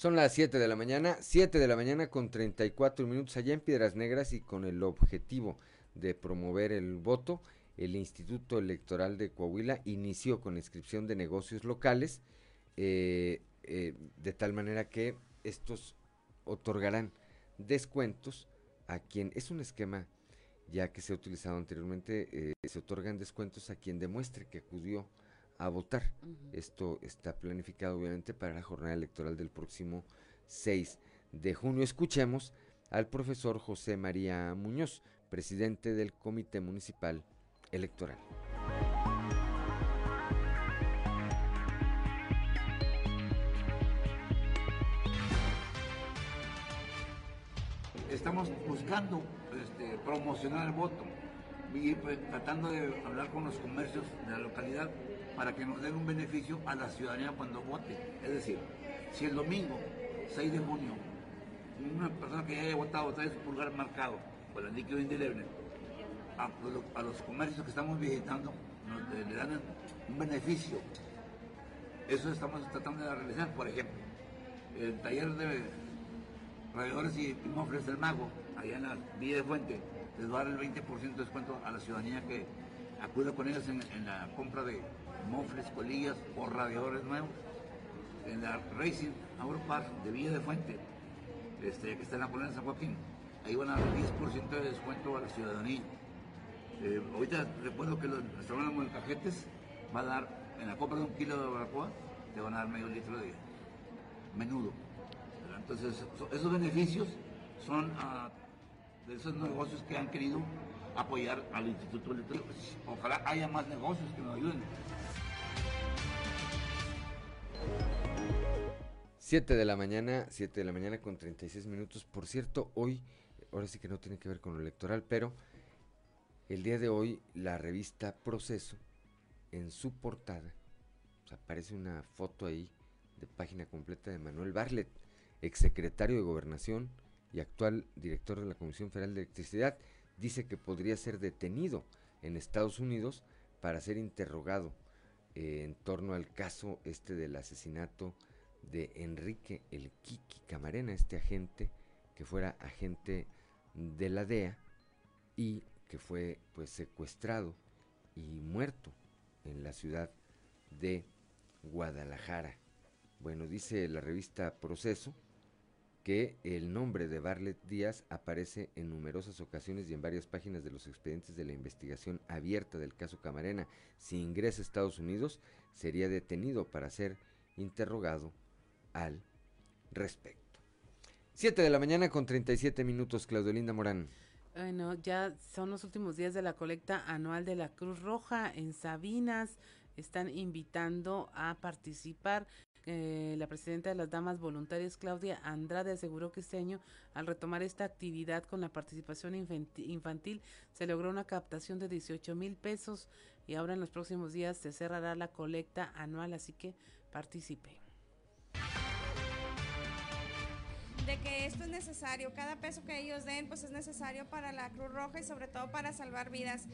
Son las 7 de la mañana, 7 de la mañana con 34 minutos allá en Piedras Negras y con el objetivo de promover el voto el Instituto Electoral de Coahuila inició con inscripción de negocios locales, eh, eh, de tal manera que estos otorgarán descuentos a quien, es un esquema ya que se ha utilizado anteriormente, eh, se otorgan descuentos a quien demuestre que acudió a votar. Esto está planificado obviamente para la jornada electoral del próximo 6 de junio. Escuchemos al profesor José María Muñoz, presidente del Comité Municipal electoral. Estamos buscando este, promocionar el voto y pues, tratando de hablar con los comercios de la localidad para que nos den un beneficio a la ciudadanía cuando vote. Es decir, si el domingo 6 de junio una persona que haya votado trae su pulgar marcado con el líquido indeleble a, los comercios que estamos visitando nos, le dan un beneficio. Eso estamos tratando de realizar, por ejemplo, el taller de radiadores y mofles del mago, allá en la Villa de Fuente, les va a dar el 20% de descuento a la ciudadanía que acuda con ellos en, la compra de mofles, colillas o radiadores nuevos. En la Racing Auropar de Villa de Fuente, este, que está en la colonia de San Joaquín, ahí van a dar 10% de descuento a la ciudadanía. Eh, ahorita recuerdo que los restaurantes de cajetes va a dar, en la compra de un kilo de barbacoa, te van a dar medio litro de menudo. Entonces, esos beneficios son ah, de esos negocios que han querido apoyar al Instituto Electoral. Ojalá haya más negocios que nos ayuden. 7 de la mañana, 7 de la mañana con 36 minutos. Por cierto, hoy, ahora sí que no tiene que ver con lo electoral, pero el día de hoy, la revista Proceso, en su portada, aparece una foto ahí de página completa de Manuel Barlet, exsecretario de Gobernación y actual director de la Comisión Federal de Electricidad, dice que podría ser detenido en Estados Unidos para ser interrogado eh, en torno al caso este del asesinato de Enrique el Kiki Camarena, este agente que fuera agente de la DEA y que fue pues secuestrado y muerto en la ciudad de Guadalajara. Bueno, dice la revista Proceso que el nombre de Barlet Díaz aparece en numerosas ocasiones y en varias páginas de los expedientes de la investigación abierta del caso Camarena. Si ingresa a Estados Unidos, sería detenido para ser interrogado al respecto. 7 de la mañana con 37 minutos, Claudio Linda Morán. Bueno, ya son los últimos días de la colecta anual de la Cruz Roja en Sabinas. Están invitando a participar. Eh, la presidenta de las Damas Voluntarias, Claudia Andrade, aseguró que este año, al retomar esta actividad con la participación infantil, se logró una captación de 18 mil pesos y ahora en los próximos días se cerrará la colecta anual, así que participe. De que esto es necesario, cada peso que ellos den pues es necesario para la Cruz Roja y sobre todo para salvar vidas.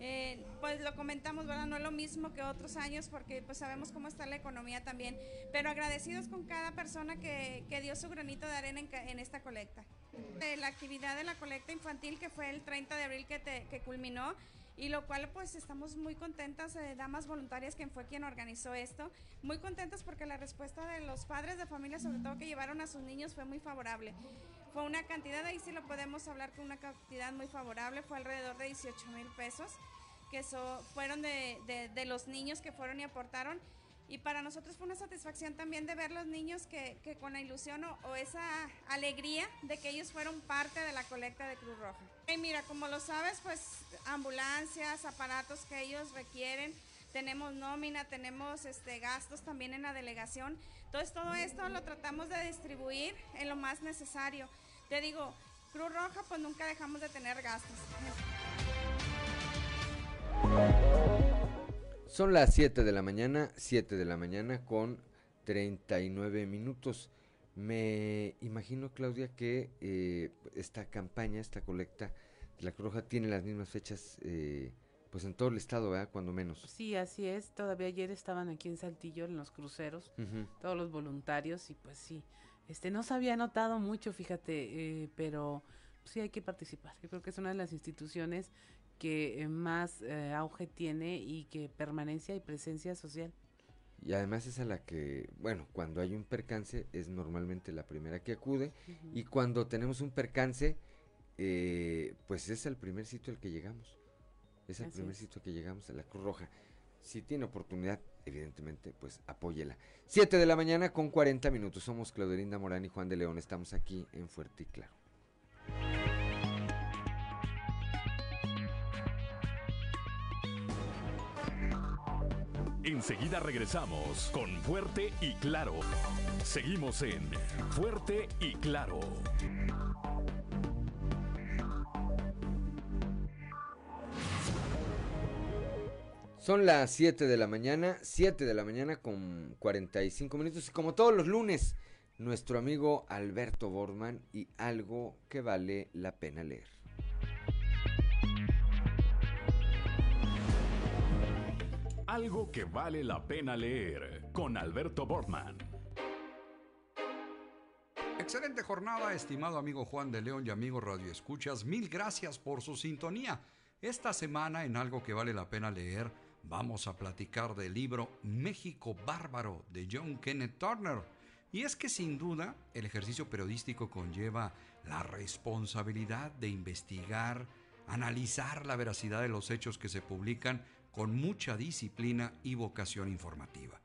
Eh, pues lo comentamos, ¿verdad? No es lo mismo que otros años porque pues sabemos cómo está la economía también, pero agradecidos con cada persona que, que dio su granito de arena en, esta colecta. la actividad de la colecta infantil que fue el 30 de abril que, que culminó y lo cual pues estamos muy contentas, de Damas Voluntarias, quien fue quien organizó esto, muy contentas porque la respuesta de los padres de familia, sobre todo que llevaron a sus niños, fue muy favorable. Fue una cantidad, ahí sí lo podemos hablar con una cantidad muy favorable, fue alrededor de 18 mil pesos, que fueron de, de los niños que fueron y aportaron y para nosotros fue una satisfacción también de ver los niños que, con la ilusión o, esa alegría de que ellos fueron parte de la colecta de Cruz Roja. Y mira, como lo sabes, pues ambulancias, aparatos que ellos requieren, tenemos nómina, tenemos este, gastos también en la delegación. Entonces todo esto lo tratamos de distribuir en lo más necesario. Te digo, Cruz Roja pues nunca dejamos de tener gastos. Son las 7 de la mañana, 7 de la mañana con 39 minutos. Me imagino, Claudia, que eh, esta campaña, esta colecta de la Cruz Roja tiene las mismas fechas eh, pues en todo el estado, ¿verdad? Cuando menos. Sí, así es. Todavía ayer estaban aquí en Saltillo en los cruceros, todos los voluntarios y pues sí, este no se había notado mucho, fíjate, eh, pero sí hay que participar. Yo creo que es una de las instituciones que eh, más eh, auge tiene y que permanencia y presencia social. Y además es a la que, bueno, cuando hay un percance es normalmente la primera que acude y cuando tenemos un percance, eh, pues es el primer sitio al que llegamos. Es el primer sitio que llegamos a la Cruz Roja. Si tiene oportunidad, evidentemente, pues apóyela. Siete de la mañana con 40 minutos. Somos Clauderinda Morán y Juan de León. Estamos aquí en Fuerte y Claro. Enseguida regresamos con Fuerte y Claro. Seguimos en Fuerte y Claro. Son las 7 de la mañana, 7 de la mañana con 45 minutos y como todos los lunes, nuestro amigo Alberto Borman y algo que vale la pena leer. Algo que vale la pena leer con Alberto Bortman. Excelente jornada, estimado amigo Juan de León y amigo Radio Escuchas. Mil gracias por su sintonía. Esta semana, en algo que vale la pena leer, vamos a platicar del libro México Bárbaro de John Kenneth Turner. Y es que sin duda el ejercicio periodístico conlleva la responsabilidad de investigar, analizar la veracidad de los hechos que se publican con mucha disciplina y vocación informativa.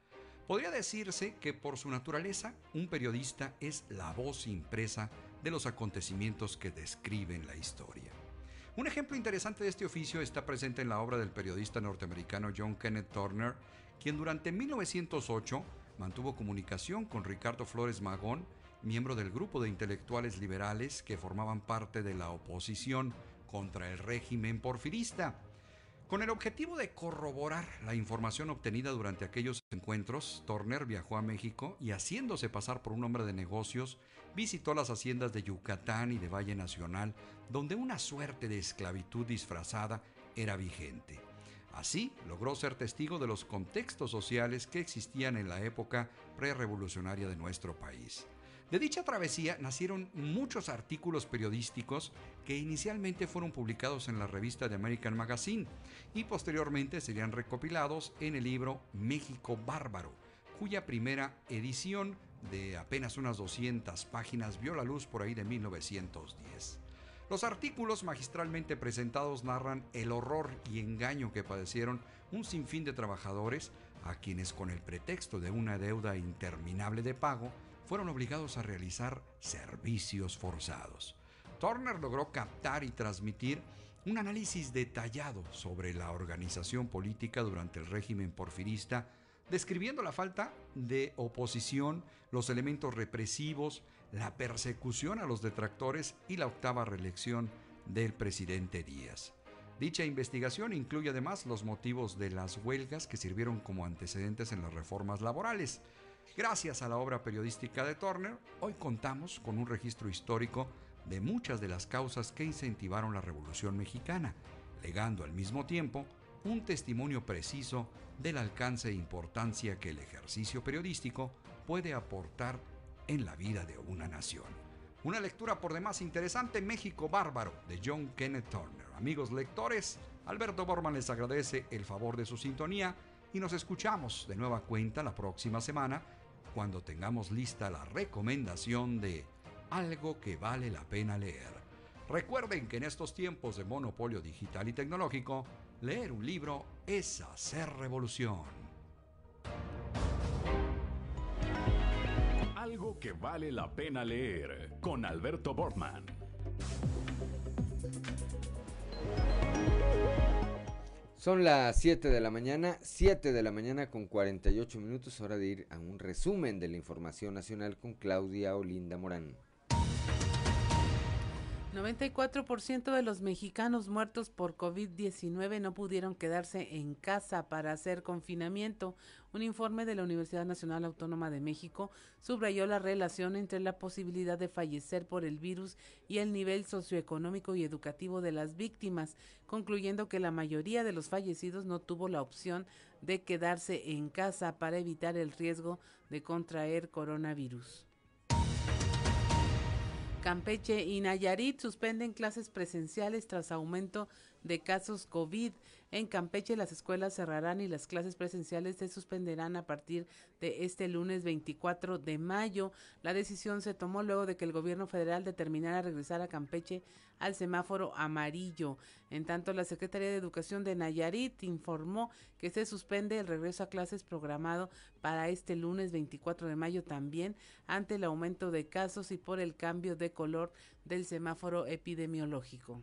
Podría decirse que por su naturaleza, un periodista es la voz impresa de los acontecimientos que describen la historia. Un ejemplo interesante de este oficio está presente en la obra del periodista norteamericano John Kenneth Turner, quien durante 1908 mantuvo comunicación con Ricardo Flores Magón, miembro del grupo de intelectuales liberales que formaban parte de la oposición contra el régimen porfirista. Con el objetivo de corroborar la información obtenida durante aquellos encuentros, Turner viajó a México y haciéndose pasar por un hombre de negocios, visitó las haciendas de Yucatán y de Valle Nacional, donde una suerte de esclavitud disfrazada era vigente. Así, logró ser testigo de los contextos sociales que existían en la época prerevolucionaria de nuestro país. De dicha travesía nacieron muchos artículos periodísticos que inicialmente fueron publicados en la revista de American Magazine y posteriormente serían recopilados en el libro México Bárbaro, cuya primera edición de apenas unas 200 páginas vio la luz por ahí de 1910. Los artículos magistralmente presentados narran el horror y engaño que padecieron un sinfín de trabajadores a quienes con el pretexto de una deuda interminable de pago fueron obligados a realizar servicios forzados. Turner logró captar y transmitir un análisis detallado sobre la organización política durante el régimen porfirista, describiendo la falta de oposición, los elementos represivos, la persecución a los detractores y la octava reelección del presidente Díaz. Dicha investigación incluye además los motivos de las huelgas que sirvieron como antecedentes en las reformas laborales, Gracias a la obra periodística de Turner, hoy contamos con un registro histórico de muchas de las causas que incentivaron la Revolución Mexicana, legando al mismo tiempo un testimonio preciso del alcance e importancia que el ejercicio periodístico puede aportar en la vida de una nación. Una lectura por demás interesante, México Bárbaro, de John Kenneth Turner. Amigos lectores, Alberto Borman les agradece el favor de su sintonía y nos escuchamos de nueva cuenta la próxima semana cuando tengamos lista la recomendación de algo que vale la pena leer. Recuerden que en estos tiempos de monopolio digital y tecnológico, leer un libro es hacer revolución. Algo que vale la pena leer con Alberto Bortman. Son las 7 de la mañana, 7 de la mañana con 48 minutos, hora de ir a un resumen de la información nacional con Claudia Olinda Morán. 94% de los mexicanos muertos por COVID-19 no pudieron quedarse en casa para hacer confinamiento. Un informe de la Universidad Nacional Autónoma de México subrayó la relación entre la posibilidad de fallecer por el virus y el nivel socioeconómico y educativo de las víctimas, concluyendo que la mayoría de los fallecidos no tuvo la opción de quedarse en casa para evitar el riesgo de contraer coronavirus. Campeche y Nayarit suspenden clases presenciales tras aumento de casos COVID. En Campeche las escuelas cerrarán y las clases presenciales se suspenderán a partir de este lunes 24 de mayo. La decisión se tomó luego de que el gobierno federal determinara regresar a Campeche al semáforo amarillo. En tanto, la Secretaría de Educación de Nayarit informó que se suspende el regreso a clases programado para este lunes 24 de mayo también ante el aumento de casos y por el cambio de color del semáforo epidemiológico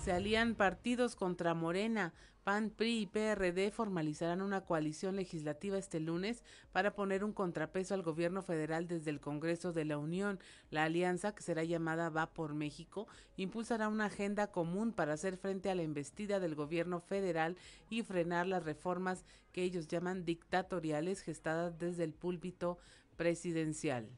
se alían partidos contra Morena. PAN, PRI y PRD formalizarán una coalición legislativa este lunes para poner un contrapeso al gobierno federal desde el Congreso de la Unión. La alianza, que será llamada Va por México, impulsará una agenda común para hacer frente a la embestida del gobierno federal y frenar las reformas que ellos llaman dictatoriales gestadas desde el púlpito presidencial.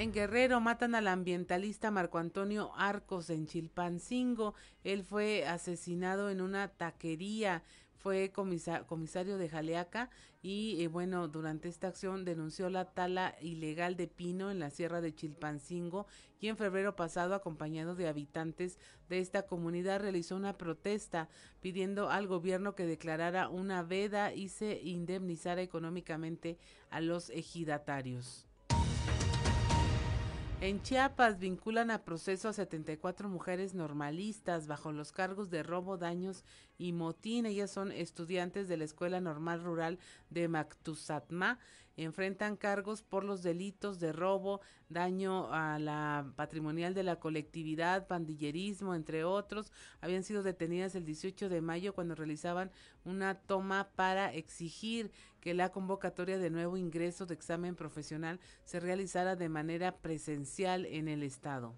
En Guerrero matan al ambientalista Marco Antonio Arcos en Chilpancingo. Él fue asesinado en una taquería. Fue comisario de Jaleaca y eh, bueno, durante esta acción denunció la tala ilegal de pino en la sierra de Chilpancingo y en febrero pasado, acompañado de habitantes de esta comunidad, realizó una protesta pidiendo al gobierno que declarara una veda y se indemnizara económicamente a los ejidatarios. En Chiapas vinculan a proceso a 74 mujeres normalistas bajo los cargos de robo, daños y motín. Ellas son estudiantes de la Escuela Normal Rural de Mactuzatma. Enfrentan cargos por los delitos de robo, daño a la patrimonial de la colectividad, pandillerismo, entre otros. Habían sido detenidas el 18 de mayo cuando realizaban una toma para exigir que la convocatoria de nuevo ingreso de examen profesional se realizara de manera presencial en el estado.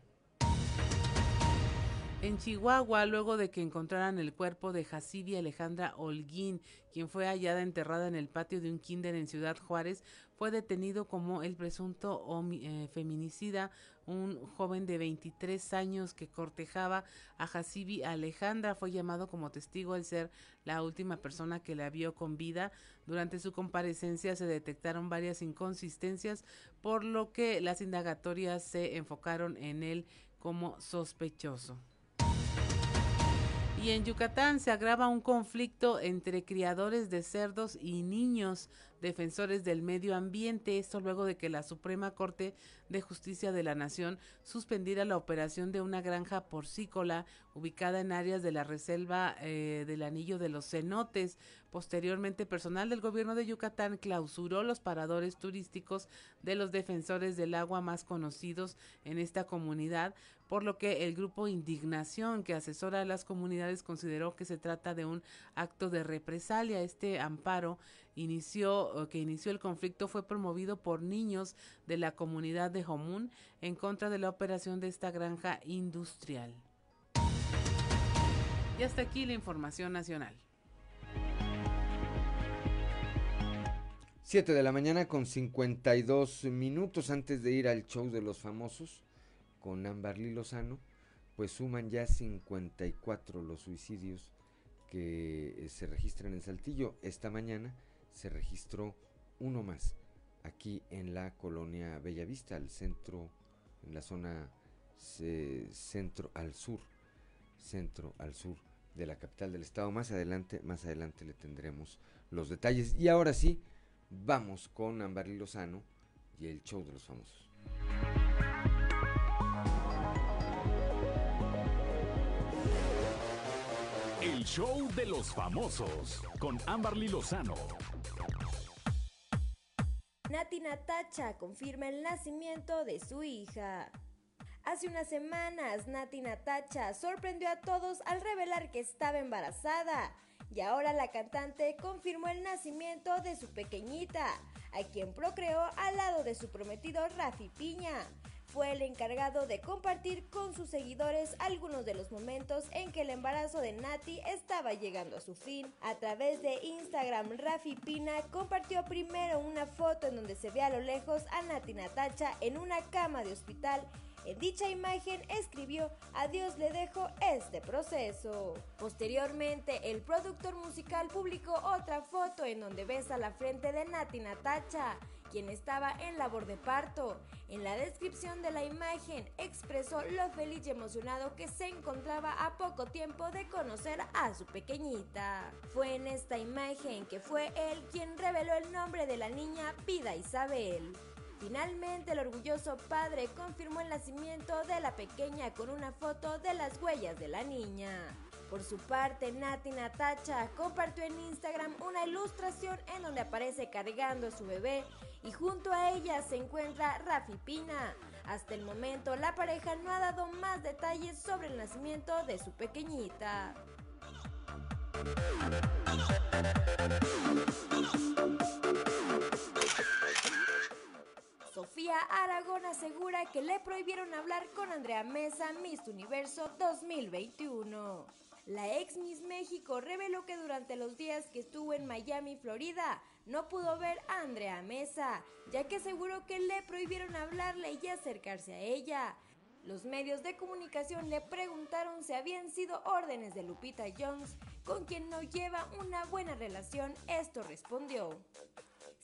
En Chihuahua, luego de que encontraran el cuerpo de Jacibi Alejandra Holguín, quien fue hallada enterrada en el patio de un kinder en Ciudad Juárez, fue detenido como el presunto eh, feminicida, un joven de 23 años que cortejaba a Jacibi Alejandra. Fue llamado como testigo al ser la última persona que la vio con vida. Durante su comparecencia se detectaron varias inconsistencias, por lo que las indagatorias se enfocaron en él como sospechoso. Y en Yucatán se agrava un conflicto entre criadores de cerdos y niños defensores del medio ambiente. Esto luego de que la Suprema Corte de Justicia de la Nación suspendiera la operación de una granja porcícola ubicada en áreas de la reserva eh, del Anillo de los Cenotes. Posteriormente, personal del gobierno de Yucatán clausuró los paradores turísticos de los defensores del agua más conocidos en esta comunidad, por lo que el grupo Indignación, que asesora a las comunidades, consideró que se trata de un acto de represalia. Este amparo inició, que inició el conflicto fue promovido por niños de la comunidad de Jomún en contra de la operación de esta granja industrial. Y hasta aquí la información nacional. 7 de la mañana con 52 minutos antes de ir al show de los famosos con Amberly Lozano, pues suman ya 54 los suicidios que se registran en Saltillo. Esta mañana se registró uno más aquí en la colonia Bellavista, al centro, en la zona centro al sur, centro al sur de la capital del estado. Más adelante, más adelante le tendremos los detalles. Y ahora sí, vamos con Amberly Lozano y el show de los famosos. El show de los famosos con Amberly Lozano. Nati Natacha confirma el nacimiento de su hija. Hace unas semanas, Nati Natacha sorprendió a todos al revelar que estaba embarazada. Y ahora la cantante confirmó el nacimiento de su pequeñita, a quien procreó al lado de su prometido Rafi Piña. Fue el encargado de compartir con sus seguidores algunos de los momentos en que el embarazo de Nati estaba llegando a su fin. A través de Instagram, Rafi Pina compartió primero una foto en donde se ve a lo lejos a Nati Natacha en una cama de hospital en dicha imagen escribió A Dios le dejo este proceso. Posteriormente, el productor musical publicó otra foto en donde besa la frente de Nati Natacha, quien estaba en labor de parto. En la descripción de la imagen expresó lo feliz y emocionado que se encontraba a poco tiempo de conocer a su pequeñita. Fue en esta imagen que fue él quien reveló el nombre de la niña Vida Isabel. Finalmente, el orgulloso padre confirmó el nacimiento de la pequeña con una foto de las huellas de la niña. Por su parte, Nati Natacha compartió en Instagram una ilustración en donde aparece cargando a su bebé y junto a ella se encuentra Rafi Pina. Hasta el momento, la pareja no ha dado más detalles sobre el nacimiento de su pequeñita. Sofía Aragón asegura que le prohibieron hablar con Andrea Mesa Miss Universo 2021. La ex Miss México reveló que durante los días que estuvo en Miami, Florida, no pudo ver a Andrea Mesa, ya que aseguró que le prohibieron hablarle y acercarse a ella. Los medios de comunicación le preguntaron si habían sido órdenes de Lupita Jones, con quien no lleva una buena relación. Esto respondió.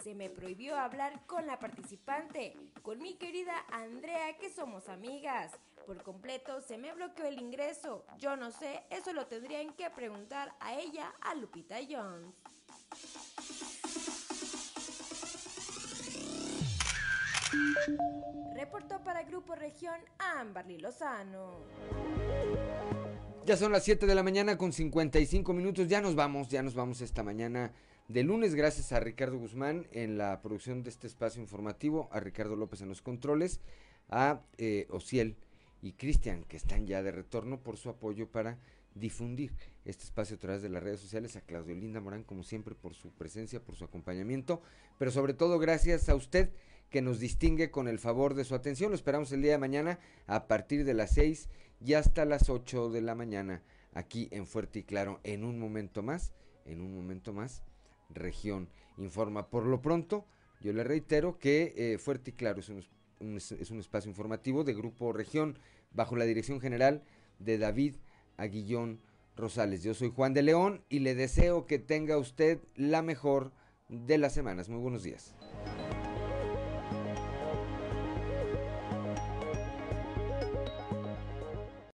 Se me prohibió hablar con la participante, con mi querida Andrea, que somos amigas. Por completo se me bloqueó el ingreso. Yo no sé, eso lo tendrían que preguntar a ella, a Lupita Jones. Reportó para Grupo Región Amberly Lozano. Ya son las 7 de la mañana con 55 minutos. Ya nos vamos, ya nos vamos esta mañana de lunes, gracias a Ricardo Guzmán en la producción de este espacio informativo, a Ricardo López en los controles, a eh, Ociel y Cristian, que están ya de retorno por su apoyo para difundir este espacio a través de las redes sociales, a Claudio Linda Morán, como siempre, por su presencia, por su acompañamiento, pero sobre todo gracias a usted que nos distingue con el favor de su atención. Lo esperamos el día de mañana a partir de las 6 y hasta las 8 de la mañana, aquí en Fuerte y Claro, en un momento más, en un momento más región informa. Por lo pronto, yo le reitero que eh, Fuerte y Claro es es un espacio informativo de Grupo Región bajo la dirección general de David Aguillón Rosales. Yo soy Juan de León y le deseo que tenga usted la mejor de las semanas. Muy buenos días.